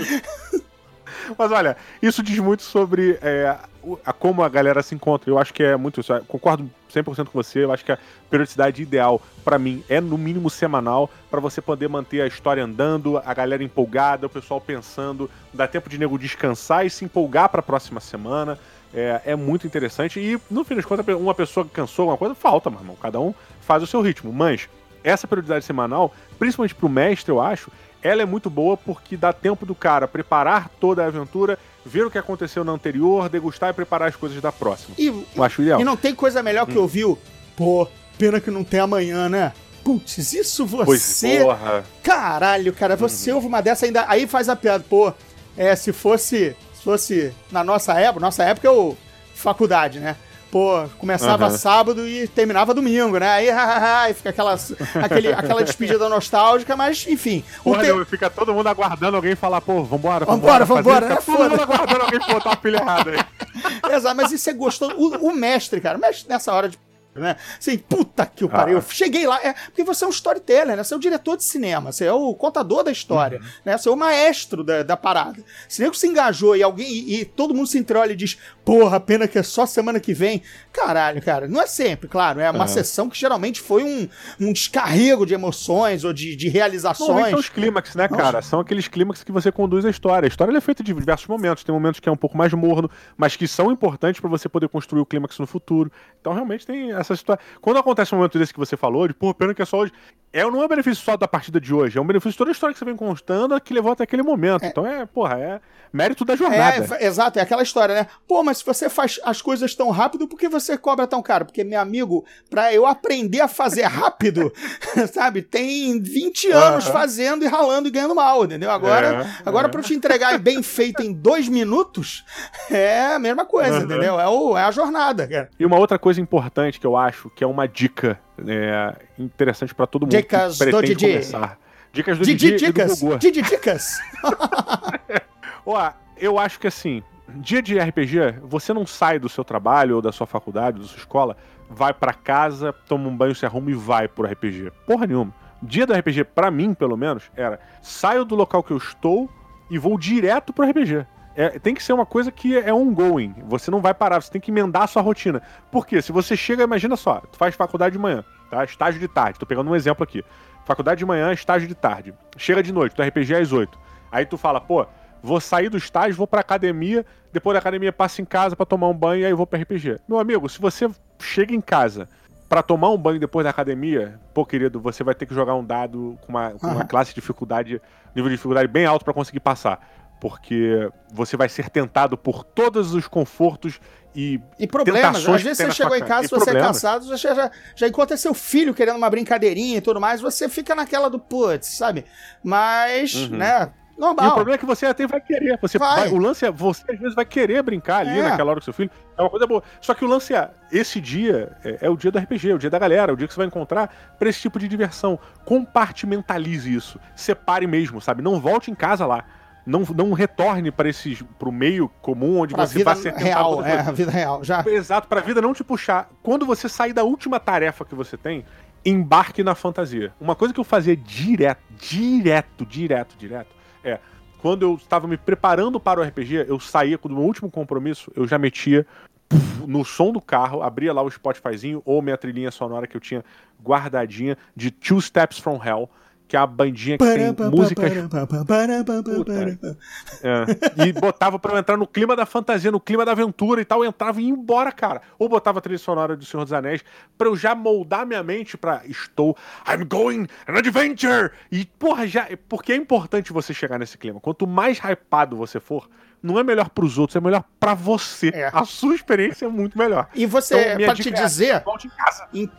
Mas olha, isso diz muito sobre é, a, como a galera se encontra. Eu acho que é muito isso. Concordo 100% com você. Eu acho que a periodicidade ideal pra mim é no mínimo semanal pra você poder manter a história andando, a galera empolgada, o pessoal pensando, dá tempo de nego descansar e se empolgar pra próxima semana. É, é muito interessante. E no fim das contas, uma pessoa cansou alguma coisa, falta, meu irmão. Cada um faz o seu ritmo. Mas essa periodicidade semanal, principalmente pro mestre, eu acho, ela é muito boa porque dá tempo do cara preparar toda a aventura, ver o que aconteceu na anterior, degustar e preparar as coisas da próxima. E, Eu acho ideal. E não tem coisa melhor que ouvir o. Pô, pena que não tem amanhã, né? Putz, isso Pois, você. porra. Caralho, cara, você ouve uma dessa ainda. Aí faz a piada, pô. É, se fosse. Se fosse na nossa época, nossa época é o. Faculdade, né? Pô, começava Aham. sábado e terminava domingo, né? Aí, aí fica aquela, aquele, aquela despedida nostálgica, mas enfim. o Porra, te- fica todo mundo aguardando alguém falar, pô, vambora, Vambora, fazer, vambora, Fica né? todo mundo aguardando alguém botar a pilha errada aí. Exato, mas isso é gostoso. O, o mestre, cara, o mestre nessa hora de né? Assim, puta que o pariu. Eu cheguei lá. É, porque você é um storyteller, né? Você é o diretor de cinema, você é o contador da história, né? Você é o maestro da, da parada. Se nego se engajou e alguém. E, e todo mundo se entreolha e diz, porra, pena que é só semana que vem. Caralho, cara. Não é sempre, claro. É uma sessão que geralmente foi um, um descarrego de emoções ou de, de Normalmente realizações. são os clímax, né, cara? São aqueles clímax que você conduz a história. A história é feita de diversos momentos. Tem momentos que é um pouco mais morno, mas que são importantes pra você poder construir o clímax no futuro. Então, realmente, tem essa situação. Quando acontece um momento desse que você falou, de, pô, pena que é só hoje. É, não é um benefício só da partida de hoje, é um benefício de toda a história que você vem constando que levou até aquele momento. Então, é, porra, é mérito da jornada. É, exato, é aquela história, né? Pô, mas se você faz as coisas tão rápido, por que você cobra tão caro? Porque, meu amigo, pra eu aprender a fazer rápido, sabe, tem 20 anos fazendo e ralando e ganhando mal, entendeu? Agora, É, agora pra eu te entregar bem feito em dois minutos, é a mesma coisa, entendeu? É, o, é a jornada, cara. E uma outra coisa importante que eu acho, que é uma dica é, interessante pra todo mundo Dicas que do pretende Didi. começar. Dicas do Didi Didi, do Dicas, Gogô. Didi Dicas. Ó, eu acho que assim, dia de RPG, você não sai do seu trabalho ou da sua faculdade, da sua escola, vai pra casa, toma um banho, se arruma e vai pro RPG. Porra nenhuma. Dia do RPG, pra mim, pelo menos, era saio do local que eu estou e vou direto pro RPG. É, tem que ser uma coisa que é ongoing. Você não vai parar, você tem que emendar a sua rotina. Por quê? Se você chega, imagina só, tu faz faculdade de manhã, tá? Estágio de tarde, tô pegando um exemplo aqui. Faculdade de manhã, estágio de tarde. Chega de noite, tu RPG às 8. Aí tu fala, pô, vou sair do estágio, vou pra academia, depois da academia passo em casa pra tomar um banho e aí vou pra RPG. Meu amigo, se você chega em casa pra tomar um banho depois da academia, pô, querido, você vai ter que jogar um dado com uma, com uma classe de dificuldade, nível de dificuldade bem alto pra conseguir passar. Porque você vai ser tentado por todos os confortos e, E problemas. Às vezes você chegou em casa, se você é problemas. cansado, você já, já encontra seu filho querendo uma brincadeirinha e tudo mais, você fica naquela do putz, sabe? Mas, né, E o normal. problema é que você até vai querer. Você Vai. vai- o lance é, você às vezes vai querer brincar ali É. naquela hora com seu filho. É uma coisa boa. Só que o lance é, esse dia é, é o dia do RPG, é o dia da galera, é o dia que você vai encontrar pra esse tipo de diversão. Compartimentalize isso. Separe mesmo, sabe? Não volte em casa lá. Não, não retorne para esses pro meio comum onde Pra você vai ser real, é, a vida real. Já. Exato, pra vida não te puxar. Quando você sair da última tarefa que você tem, embarque na fantasia. Uma coisa que eu fazia direto, direto, direto, direto, é. Quando eu estava me preparando para o RPG, eu saía do meu último compromisso, eu já metia no som do carro, abria lá o Spotifyzinho ou minha trilhinha sonora que eu tinha guardadinha de Two Steps from Hell, que é a bandinha que tem músicas é. E botava pra eu entrar no clima da fantasia, no clima da aventura e tal, eu entrava e ia embora, cara. Ou botava a trilha sonora do Senhor dos Anéis pra eu já moldar minha mente pra estou I'm going an adventure. E porra, já porque é importante você chegar nesse clima. Quanto mais hypado você for, não é melhor pros outros, é melhor pra você. É. A sua experiência é muito melhor. E você, Então, pra te é, dizer, volte em casa. em,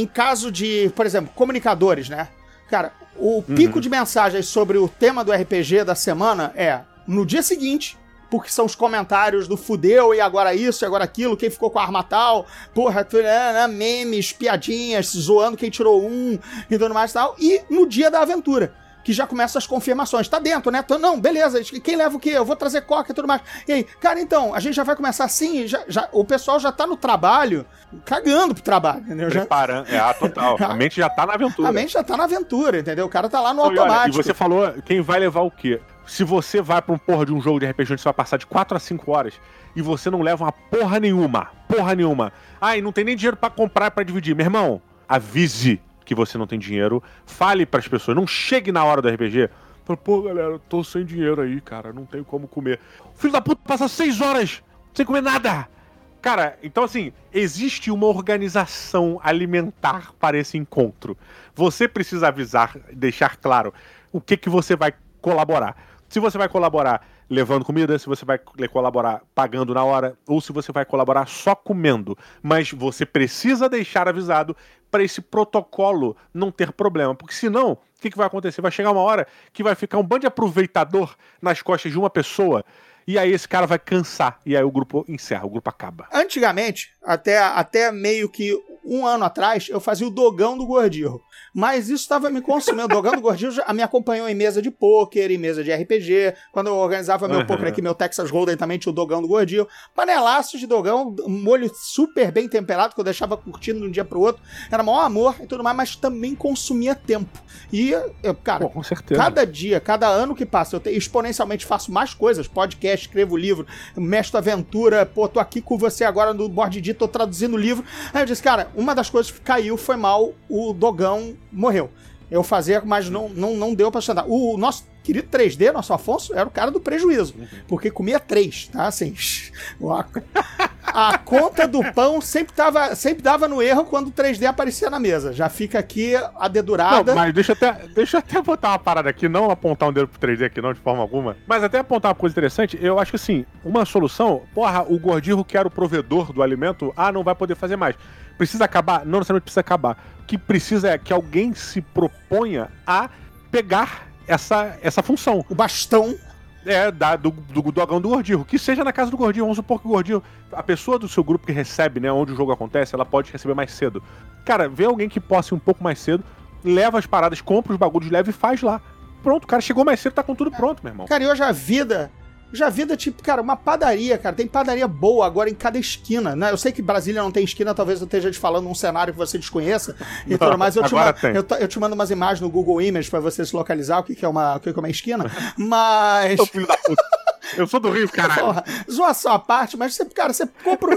em caso de, por exemplo, comunicadores, né? Cara, o pico de mensagens sobre o tema do RPG da semana é no dia seguinte, porque são os comentários do fudeu e agora isso e agora aquilo, quem ficou com a arma tal, porra, né, né, memes, piadinhas, zoando quem tirou um e tudo mais e tal, e no dia da aventura. Que já começa as confirmações. Tá dentro, né? Tô- Não, beleza. Quem leva o quê? Eu vou trazer coca e tudo mais. E aí, cara, então, a gente já vai começar assim. Já, já- o pessoal já tá no trabalho, cagando pro trabalho, entendeu? Já, Preparando. É, ah, total. A mente já tá na aventura. a mente já tá na aventura, entendeu? O cara tá lá no Não, e olha, automático. E você falou quem vai levar o quê? Se você vai pra um porra de um jogo de RPG onde você vai passar de 4 a 5 horas e você não leva uma porra nenhuma, porra nenhuma. Ai, não tem nem dinheiro pra comprar pra dividir. Meu irmão, avise que você não tem dinheiro, fale pras pessoas, não chegue na hora do RPG. Pô, galera, eu tô sem dinheiro aí, cara, não tenho como comer. Filho da puta passa 6 horas sem comer nada. Cara, então assim, existe uma organização alimentar para esse encontro. Você precisa avisar, deixar claro o que que você vai colaborar. Se você vai colaborar levando comida, se você vai colaborar pagando na hora, ou se você vai colaborar só comendo. Mas você precisa deixar avisado para esse protocolo não ter problema. Porque senão, o que, que vai acontecer? Vai chegar uma hora que vai ficar um bando de aproveitador nas costas de uma pessoa. E aí esse cara vai cansar. E aí o grupo encerra, o grupo acaba. Antigamente, até, até meio que um ano atrás, eu fazia o dogão do Gordirro. Mas isso estava me consumindo. O dogão do Gordirro já me acompanhou em mesa de pôquer, em mesa de RPG. Quando eu organizava meu Uhum. pôquer aqui, meu Texas Hold'em também tinha o dogão do Gordirro. Panelaços de dogão, um molho super bem temperado, que eu deixava curtindo de um dia pro outro. Era maior amor e tudo mais, mas também consumia tempo. E, eu, cara, Pô. Cada dia, cada ano que passa, eu te- exponencialmente faço mais coisas, podcast, escrevo livro, mestro aventura, pô, tô aqui com você agora no board tô traduzindo livro. Aí eu disse, cara, uma das coisas que caiu foi mal, o dogão morreu. Eu fazia, mas não, não, não deu pra sustentar. O nosso querido 3D, nosso Afonso, era o cara do prejuízo, porque comia três, tá? Assim, a, a conta do pão sempre, tava, sempre dava no erro quando o 3D aparecia na mesa. Já fica aqui a dedurada. Não, mas deixa eu, até, deixa eu até botar uma parada aqui, não apontar um dedo pro 3D aqui, não, de forma alguma. Mas até apontar uma coisa interessante, eu acho que assim, uma solução, porra, o gordirro que era o provedor do alimento, ah, não vai poder fazer mais. Precisa acabar? Não necessariamente precisa acabar. O que precisa é que alguém se proponha a pegar essa, essa função. O bastão É, da, do, do dogão do Gordinho. Que seja na casa do Gordinho. Vamos supor que o Gordinho. A pessoa do seu grupo que recebe, né? Onde o jogo acontece, ela pode receber mais cedo. Cara, vê alguém que possa ir um pouco mais cedo, leva as paradas, compra os bagulhos, leva e faz lá. Pronto, o cara chegou mais cedo, tá com tudo pronto, meu irmão. Cara, e hoje a vida. Já vida, tipo, cara, uma padaria, cara. Tem padaria boa agora em cada esquina, né? Eu sei que Brasília não tem esquina, talvez eu esteja te falando num cenário que você desconheça e Não, tudo mais. Eu te, agora ma- tem. eu, eu te mando umas imagens no Google Images pra você se localizar o que, que é uma, o que, que é uma esquina. Mas. Ô, filho da puta. Eu sou do Rio, caralho. Porra, zoação à parte, mas você, cara, você compra,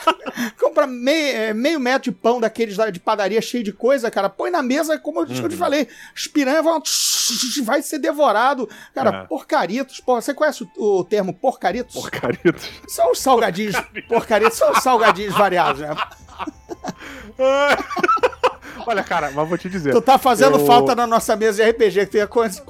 compra meio, é, meio metro de pão daqueles da- de padaria cheio de coisa, cara, põe na mesa, como eu te Uhum. falei, as piranhas vão, vai ser devorado. Cara, É. porcaritos, porra, você conhece o, o termo porcaritos? Porcaritos. São os salgadinhos, porcaritos, são os salgadinhos variados, né? Olha, cara, mas vou te dizer. Tu tá fazendo eu- falta na nossa mesa de RPG, que tu ia, conhecer,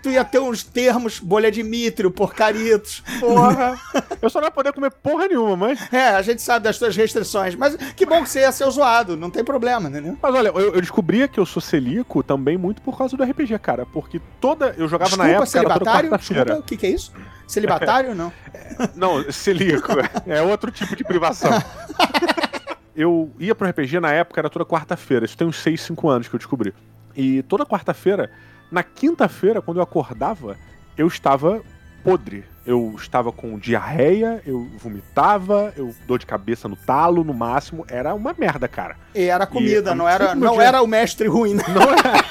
tu ia ter uns termos, bolha de mitrio, porcaritos. Porra. Eu só não ia poder comer porra nenhuma, mas. É, a gente sabe das tuas restrições, mas que bom que você ia ser zoado, não tem problema, entendeu? Mas olha, eu, eu descobri que eu sou celíaco também muito por causa do RPG, cara. Porque toda. Eu jogava na Desculpa, época. era toda celibatário? Desculpa, o que, que é isso? Celibatário? Não. Não, celíaco. é outro tipo de privação. Eu ia pro RPG na época, era toda quarta-feira. Isso tem uns 6, 5 anos que eu descobri. E toda quarta-feira, na quinta-feira, quando eu acordava, eu estava podre. Eu estava com diarreia, eu vomitava, eu dor de cabeça no talo, no máximo. Era uma merda, cara. E era comida, E, não, era, não dia- era o mestre ruim, né? Não é.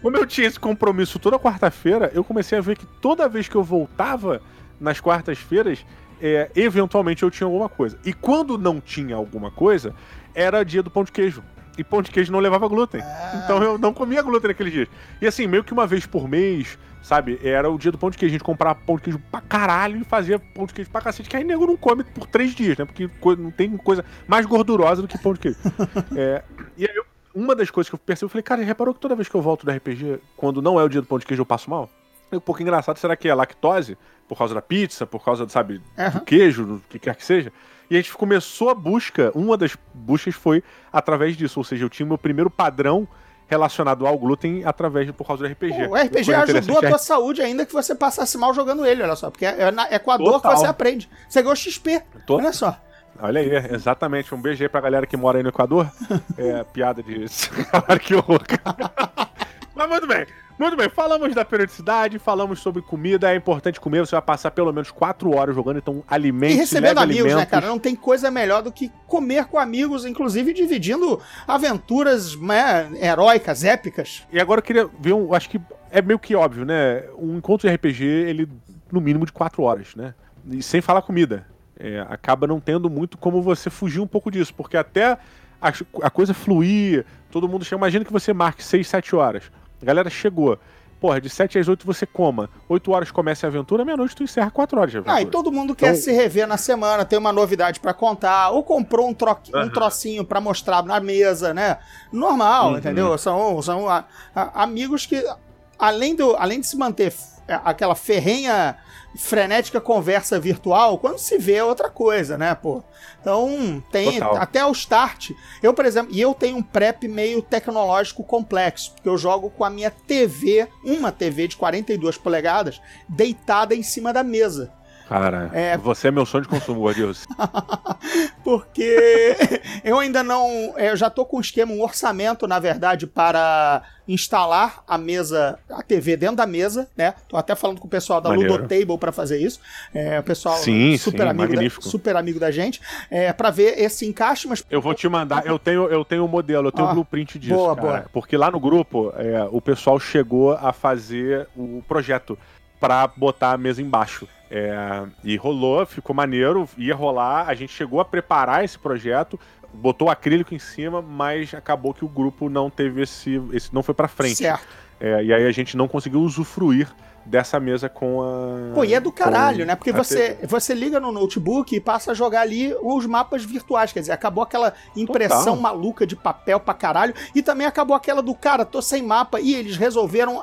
Como eu tinha esse compromisso toda quarta-feira, eu comecei a ver que toda vez que eu voltava nas quartas-feiras, é, eventualmente eu tinha alguma coisa. E quando não tinha alguma coisa, era dia do pão de queijo. E pão de queijo não levava glúten. Então eu não comia glúten naqueles dias. E assim, meio que uma vez por mês, sabe? Era o dia do pão de queijo. A gente comprava pão de queijo pra caralho e fazia pão de queijo pra cacete. Que aí nego não come por três dias, né? Porque não tem coisa mais gordurosa do que pão de queijo. É, e aí uma das coisas que eu percebi, eu falei, cara, reparou que toda vez que eu volto do RPG, quando não é o dia do pão de queijo, eu passo mal? É um pouco engraçado, será que é lactose? Por causa da pizza, por causa, sabe, Aham. do queijo, do que quer que seja? E a gente começou a busca, uma das buscas foi através disso, ou seja, eu tinha meu primeiro padrão relacionado ao glúten através por causa do RPG. O RPG ajudou a tua saúde ainda que você passasse mal jogando ele, olha só. Porque é na Equador Total. que você aprende. Você ganhou XP. Olha só. Olha aí, exatamente. Um beijo aí pra galera que mora aí no Equador. É, piada de. Que horror, cara. Mas muito bem. Muito bem, falamos da periodicidade, falamos sobre comida, é importante comer, você vai passar pelo menos 4 horas jogando, então alimente E recebendo amigos, né, alimentos. cara? Não tem coisa melhor do que comer com amigos, inclusive dividindo aventuras né, heróicas, épicas. E agora eu queria ver um. Acho que é meio que óbvio, né? Um encontro de RPG, ele no mínimo de 4 horas, né? E sem falar comida. É, acaba não tendo muito como você fugir um pouco disso, porque até a, a coisa fluir, todo mundo chega. Imagina que você marque 6, 7 horas. A galera chegou. Porra, de 7 às 8 você coma. 8 horas começa a aventura, meia-noite tu encerra 4 horas de aventura. Ah, e todo mundo quer Então- se rever na semana, tem uma novidade pra contar, ou comprou um, troqui- um trocinho pra mostrar na mesa, né? Normal, Uhum. entendeu? São, são a- a- amigos que, além, do, além de se manter aquela ferrenha, frenética conversa virtual, quando se vê é outra coisa, né, pô? Então, tem Total. até o start. Eu, por exemplo, e eu tenho um prep meio tecnológico complexo, porque eu jogo com a minha TV, uma TV de 42 polegadas, deitada em cima da mesa. Cara, você é meu sonho de consumo, Gordilson. Porque eu ainda não. Eu já tô com um esquema, um orçamento, na verdade, para instalar a mesa, a TV dentro da mesa, né? Tô até falando com o pessoal da Maneiro. Ludotable para fazer isso. É, o pessoal Sim, super, sim, amigo da, super amigo da gente. É, para ver esse encaixe, mas Eu vou te mandar, eu tenho eu tenho o modelo, eu tenho o Ah, blueprint disso, boa, cara. boa. Porque lá no grupo, é, o pessoal chegou a fazer o projeto pra botar a mesa embaixo. É, e rolou, ficou maneiro, ia rolar, a gente chegou a preparar esse projeto, botou acrílico em cima, mas acabou que o grupo não teve esse, esse não foi pra frente. certo. É, e aí a gente não conseguiu usufruir dessa mesa com a. Pô, e é do caralho, né? Porque você, TV. você liga no notebook e passa a jogar ali os mapas virtuais. Quer dizer, acabou aquela impressão Total. maluca de papel pra caralho. E também acabou aquela do cara, tô sem mapa. E eles resolveram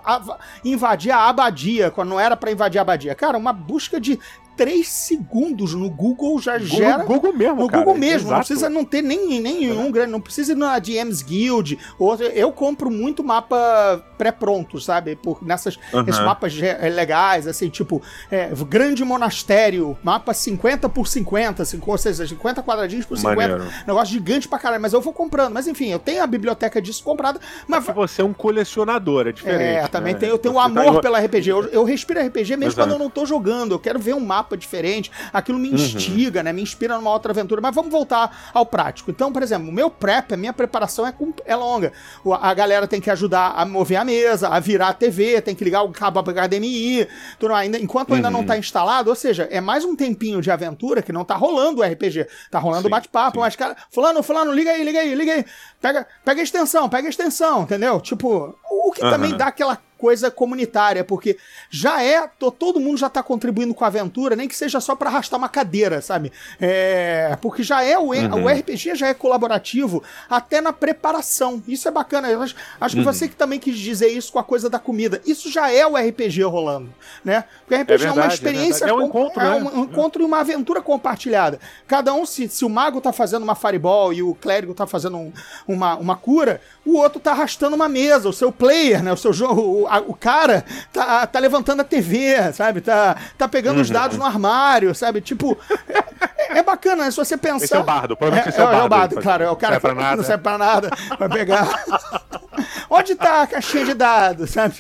invadir a abadia, quando não era pra invadir a abadia. Cara, uma busca de 3 segundos no Google já Google, gera. Google mesmo, No cara, Google mesmo, não exato. precisa não ter nem, nenhum grande, não precisa ir na DMs Guild. Ou, eu compro muito mapa pré-pronto, sabe? Por, nessas, esses mapas eh, legais, assim, tipo, é, Grande Monastério, mapa 50 por 50, cinco- ou seja, 50 quadradinhos por 50. Maneiro. Negócio gigante pra caralho, mas eu vou comprando. Mas enfim, eu tenho a biblioteca disso comprada, mas. Porque você é um colecionador, é diferente. É, também né? tem, eu tenho Você tá amor em- pela RPG. Eu, eu respiro RPG mesmo Exato. quando eu não tô jogando. Eu quero ver um mapa diferente. Aquilo Uhum. me instiga, né? Me inspira numa outra aventura. Mas vamos voltar ao prático. Então, por exemplo, o meu prep, a minha preparação é, com- é longa. O- A galera tem que ajudar a mover a mesa, a virar a TV, tem que ligar o cabo HDMI. Tudo, ainda, enquanto ainda Uhum. não tá instalado, ou seja, é mais um tempinho de aventura que não tá rolando o RPG. Tá rolando o bate-papo, mas, cara, fulano, fulano, liga aí, liga aí, liga aí. Pega, pega a extensão, pega a extensão, entendeu? Tipo, o que também Aham. dá aquela coisa comunitária, porque já é, to- todo mundo já tá contribuindo com a aventura, nem que seja só pra arrastar uma cadeira, sabe? É, porque já é, o, o RPG já é colaborativo até na preparação. Isso é bacana. Eu acho, acho que você que também quis dizer isso com a coisa da comida. Isso já é o RPG rolando, né? Porque RPG é, uma verdade, é experiência, verdade. É um encontro, é né? um, um encontro e uma aventura compartilhada. Cada um, se, se o mago tá fazendo uma fireball e o clérigo tá fazendo um- uma, uma cura, o outro tá arrastando uma mesa, o seu player, né? O seu jogo, a- o cara tá, tá levantando a TV, sabe? Tá, tá pegando Uhum. os dados no armário, sabe? Tipo, é, é bacana, né? Se você pensar. Esse é o bardo, provavelmente esse é o é, bardo, o bardo, claro, é o cara serve que não serve pra nada, vai pegar. Onde tá a caixinha de dados, sabe?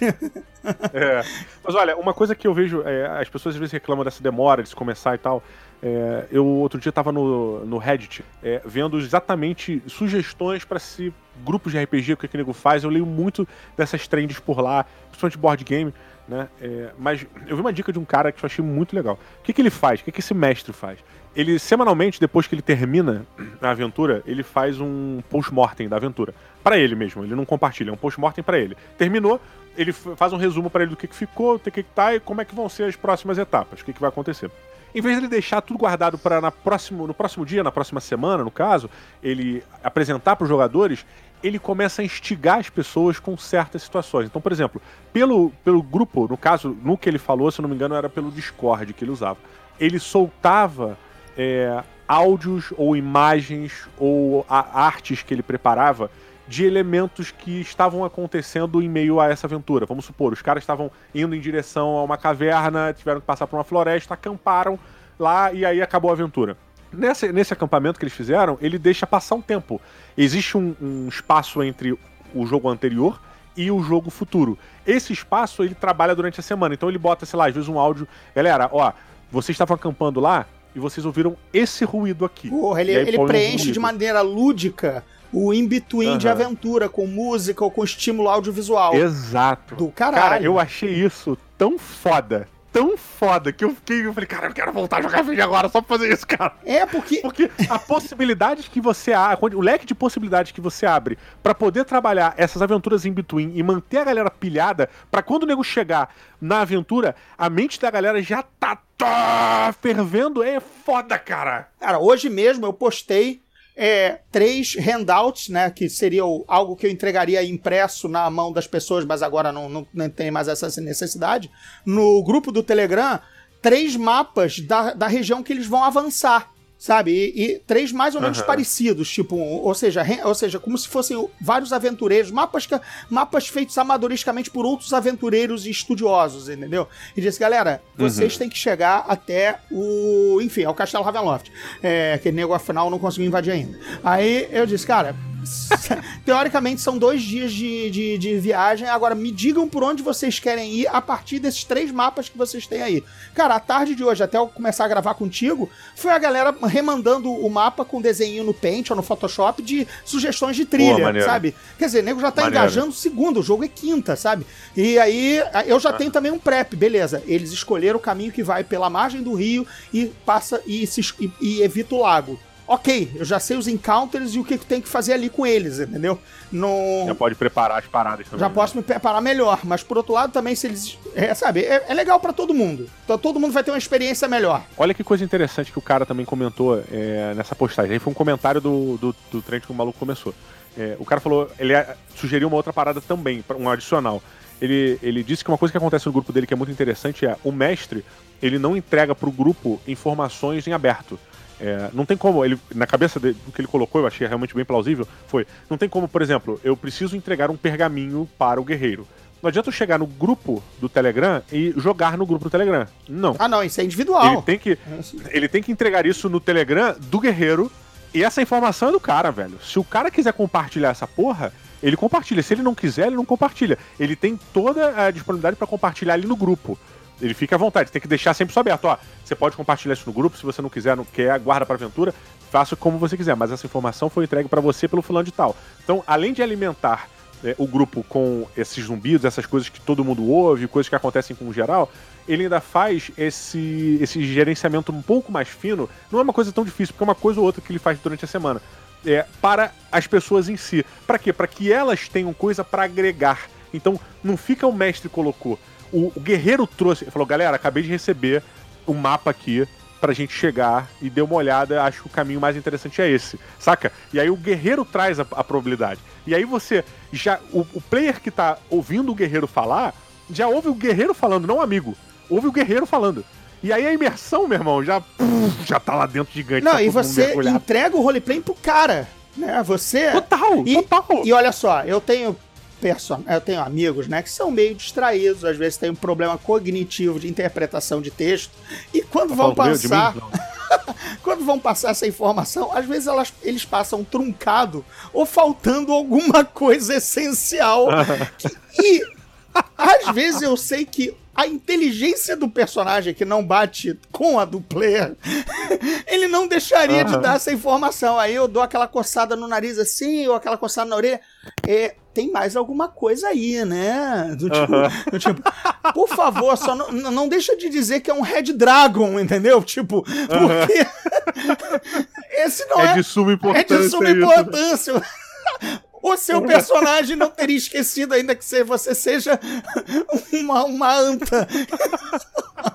É. Mas olha, uma coisa que eu vejo, é, as pessoas às vezes reclamam dessa demora de se começar e tal. É, eu outro dia tava no, no Reddit é, vendo exatamente sugestões pra se grupos de RPG, o que, que o nego faz. Eu leio muito dessas trends por lá, principalmente board game, né? É, mas eu vi uma dica de um cara que eu achei muito legal. O que, que ele faz? O que, que esse mestre faz? Ele, semanalmente, depois que ele termina a aventura, ele faz um post-mortem da aventura. Pra ele mesmo, ele não compartilha, é um post-mortem pra ele. Terminou, ele faz um resumo pra ele do que, que ficou, do que, que tá e como é que vão ser as próximas etapas, o que, que vai acontecer. Em vez de ele deixar tudo guardado para no próximo dia, na próxima semana, no caso, ele apresentar para os jogadores, ele começa a instigar as pessoas com certas situações. Então, por exemplo, pelo, pelo grupo, no caso, no que ele falou, se eu não me engano, era pelo Discord que ele usava. Ele soltava é, áudios ou imagens ou artes que ele preparava de elementos que estavam acontecendo em meio a essa aventura. Vamos supor, os caras estavam indo em direção a uma caverna, tiveram que passar por uma floresta, acamparam lá e aí acabou a aventura. Nesse, nesse acampamento que eles fizeram, ele deixa passar um tempo. Existe um, um espaço entre o jogo anterior e o jogo futuro. Esse espaço ele trabalha durante a semana, então ele bota, sei lá, às vezes um áudio. Galera, ó, vocês estavam acampando lá e vocês ouviram esse ruído aqui. Porra, ele, aí ele preenche de maneira lúdica o in-between de Aham. aventura, com música ou com estímulo audiovisual. Exato. Do caralho. Cara, eu achei isso tão foda, tão foda, que eu fiquei, eu falei, cara, eu quero voltar a jogar vídeo agora só pra fazer isso, cara. É, porque Porque a possibilidade que você abre, o leque de possibilidades que você abre pra poder trabalhar essas aventuras in between e manter a galera pilhada, pra quando o nego chegar na aventura, a mente da galera já tá, tá fervendo, é foda, cara. Cara, hoje mesmo eu postei é, três handouts, né? Que seria algo que eu entregaria impresso na mão das pessoas, mas agora não, não, não tem mais essa necessidade. No grupo do Telegram, três mapas da, da região que eles vão avançar. Sabe? E, e três mais ou menos parecidos, tipo, ou seja, ou seja, como se fossem vários aventureiros, mapas, que- mapas feitos amadoristicamente por outros aventureiros e estudiosos, entendeu? E disse, galera, vocês têm que chegar até o, enfim, ao Castelo Ravenloft. É, que nego afinal não conseguiu invadir ainda. Aí eu disse, cara, Teoricamente são dois dias de, de, de viagem. Agora me digam por onde vocês querem ir a partir desses três mapas que vocês têm aí. Cara, a tarde de hoje, até eu começar a gravar contigo, foi a galera remandando o mapa com desenho no Paint ou no Photoshop de sugestões de trilha, Boa, sabe? Quer dizer, o nego já tá Maneiro. engajando segunda, o jogo é quinta, sabe? E aí eu Ah. já tenho também um prep, beleza. Eles escolheram o caminho que vai pela margem do rio e passa e, se, e, e evita o lago. Ok, eu já sei os encounters e o que que tem que fazer ali com eles, entendeu? Não, Já pode preparar as paradas também. já né? posso me preparar melhor, mas por outro lado também, se eles. É, sabe, é, é legal pra todo mundo. Então todo mundo vai ter uma experiência melhor. Olha que coisa interessante que o cara também comentou é, nessa postagem. Aí foi um comentário do, do, do trend que o maluco começou. É, o cara falou, ele é, sugeriu uma outra parada também, um adicional. Ele, ele disse que uma coisa que acontece no grupo dele que é muito interessante é o mestre, ele não entrega pro grupo informações em aberto. É, não tem como, ele, na cabeça dele, do que ele colocou, eu achei realmente bem plausível, foi, não tem como, por exemplo, eu preciso entregar um pergaminho para o guerreiro. Não adianta eu chegar no grupo do Telegram e jogar no grupo do Telegram. Não. Ah, não, isso é Ele individual. tem, que, ele tem que entregar isso no Telegram do guerreiro. E essa informação é do cara, velho. Se o cara quiser compartilhar essa porra, ele compartilha. Se ele não quiser, ele não compartilha. Ele tem toda a disponibilidade pra compartilhar ali no grupo. Ele fica à vontade, tem que deixar sempre isso aberto. Ó, você pode compartilhar isso no grupo, se você não quiser, não quer, guarda pra aventura, faça como você quiser. Mas essa informação foi entregue pra você pelo fulano de tal. Então, além de alimentar é, o grupo com esses zumbidos, essas coisas que todo mundo ouve, coisas que acontecem com o geral, ele ainda faz esse, esse gerenciamento um pouco mais fino. Não é uma coisa tão difícil, porque é uma coisa ou outra que ele faz durante a semana. É, para as pessoas em si. Para quê? Para que elas tenham coisa para agregar. Então, não fica o mestre colocou. O, o guerreiro trouxe, ele falou: galera, acabei de receber um mapa aqui pra gente chegar e deu uma olhada, acho que o caminho mais interessante é esse, saca? E aí o guerreiro traz a, a probabilidade. E aí você já. O, o player que tá ouvindo o guerreiro falar, já ouve o guerreiro falando, não amigo. Ouve o guerreiro falando. E aí a imersão, meu irmão, já, já tá lá dentro gigante. Não, tá e você entrega o roleplay pro cara, né? Você. Total, e, total. E olha só, eu tenho person... eu tenho amigos, né, que são meio distraídos, às vezes tem um problema cognitivo de interpretação de texto, e quando vão de mim? passar, Não. quando vão passar essa informação, às vezes elas, eles passam truncado ou faltando alguma coisa essencial. que- e às vezes eu sei que a inteligência do personagem que não bate com a do player, ele não deixaria de Aham. dar essa informação. Aí eu dou aquela coçada no nariz assim, ou aquela coçada na orelha. É, tem mais alguma coisa aí, né? Do tipo, Aham. do tipo, por favor, só não, não deixa de dizer que é um Red Dragon, entendeu? Tipo, porque esse não é, É de suma é importância. de suma isso, importância. O seu personagem não teria esquecido ainda que você seja uma, uma anta.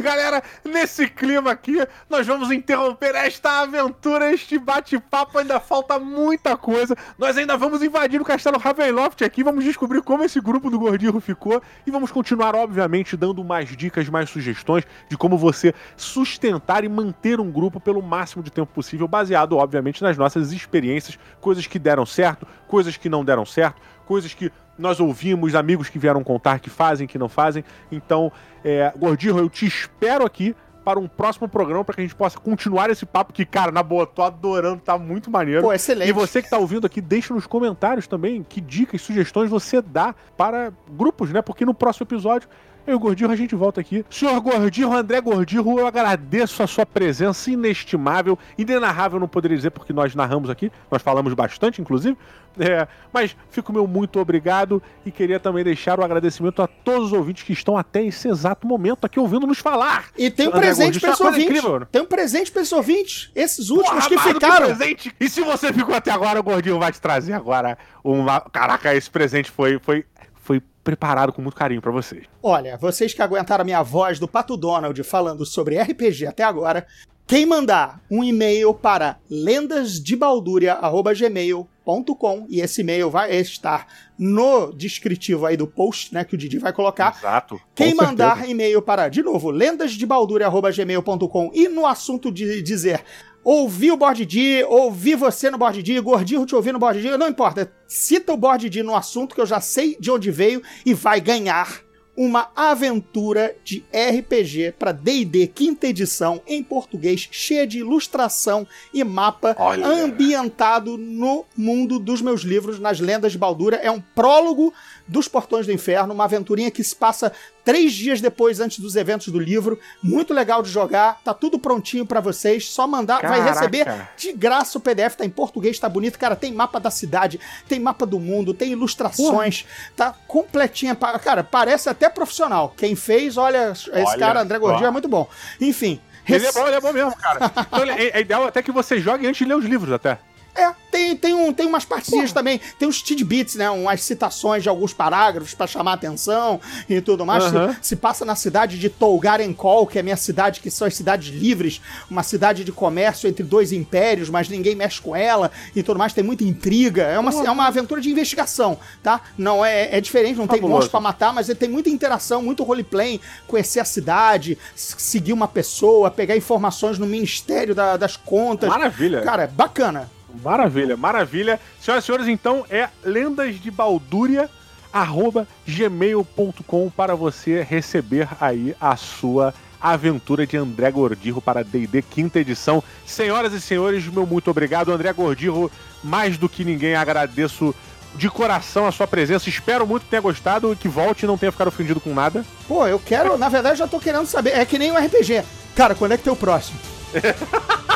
Galera, nesse clima aqui, nós vamos interromper esta aventura, este bate-papo. Ainda falta muita coisa. Nós ainda vamos invadir o Castelo Ravenloft aqui, vamos descobrir como esse grupo do Gordinho ficou e vamos continuar, obviamente, dando mais dicas, mais sugestões de como você sustentar e manter um grupo pelo máximo de tempo possível, baseado, obviamente, nas nossas experiências, coisas que deram certo, coisas que não deram certo, coisas que nós ouvimos, amigos que vieram contar que fazem, que não fazem. Então, é, Gordinho, eu te espero aqui para um próximo programa para que a gente possa continuar esse papo que, cara, na boa, tô adorando, tá muito maneiro. Pô, excelente. E você que tá ouvindo aqui, deixa nos comentários também que dicas, sugestões você dá para grupos, né? Porque no próximo episódio eu e o Gordinho a gente volta aqui. Senhor Gordinho, André Gordinho, eu agradeço a sua presença inestimável, inenarrável, não poderia dizer porque nós narramos aqui, nós falamos bastante, inclusive. É, mas fico meu muito obrigado e queria também deixar o agradecimento a todos os ouvintes que estão até esse exato momento aqui ouvindo nos falar. E tem um André presente uma esse ouvinte. incrível? Tem um presente pra esse ouvinte. Esses últimos Porra, que mano, ficaram. presente. E se você ficou até agora, o Gordinho vai te trazer agora uma. Caraca, esse presente foi, foi, foi preparado com muito carinho pra vocês. Olha, vocês que aguentaram a minha voz do Pato Donald falando sobre RPG até agora, Quem mandar um e-mail para lendasdebaldúria.gmail.com e esse e-mail vai estar no descritivo aí do post, né, que o Didi vai colocar. Exato. Quem mandar certeza. e-mail para, de novo, lendasdebaldúria.gmail.com e no assunto de dizer ouvi o Board D, ouvi você no Board D, Gordinho te ouvi no Board D, não importa. Cita o Board D no assunto que eu já sei de onde veio e vai ganhar uma aventura de RPG para D&D quinta edição em português, cheia de ilustração e mapa, Olha. ambientado no mundo dos meus livros, nas Lendas de Baldura. É um prólogo dos Portões do Inferno, uma aventurinha que se passa três dias depois, antes dos eventos do livro. Muito legal de jogar, tá tudo prontinho para vocês. Só mandar, vai Caraca. receber de graça o PDF, tá em português, tá bonito. Cara, tem mapa da cidade, tem mapa do mundo, tem ilustrações, tá completinha. Cara, parece até profissional. Quem fez, olha, esse Olha cara, André Gordinho, é muito bom. Enfim. Ele é bom, ele é bom mesmo, cara. Então, é, é ideal até que você jogue antes de ler os livros, até. É, tem, tem, um, tem umas partezinhas também, tem uns tidbits, né? Umas citações de alguns parágrafos pra chamar atenção e tudo mais. Aham. Se, se passa na cidade de Tolgarenkol, que é a minha cidade, que são as cidades livres, uma cidade de comércio entre dois impérios, mas ninguém mexe com ela e tudo mais. Tem muita intriga. É uma, é uma aventura de investigação, tá? Não é, é diferente, não tem Fabuloso. monstro pra matar, mas tem muita interação, muito roleplay, conhecer a cidade, seguir uma pessoa, pegar informações no Ministério da- das Contas. Maravilha. Cara, é bacana. Maravilha, maravilha. Senhoras e senhores, então é lendasdebaldúria@gmail.com para você receber aí a sua aventura de André Gordirro para D&D quinta edição. Senhoras e senhores, meu muito obrigado, André Gordirro. Mais do que ninguém agradeço de coração a sua presença. Espero muito que tenha gostado e que volte e não tenha ficado ofendido com nada. Pô, eu quero, na verdade, já tô querendo saber. É que nem um RPG. Cara, quando é que tem o próximo?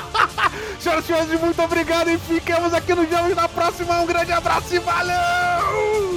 senhoras e senhores, muito obrigado e ficamos aqui no jogo e na próxima. Um grande abraço e valeu!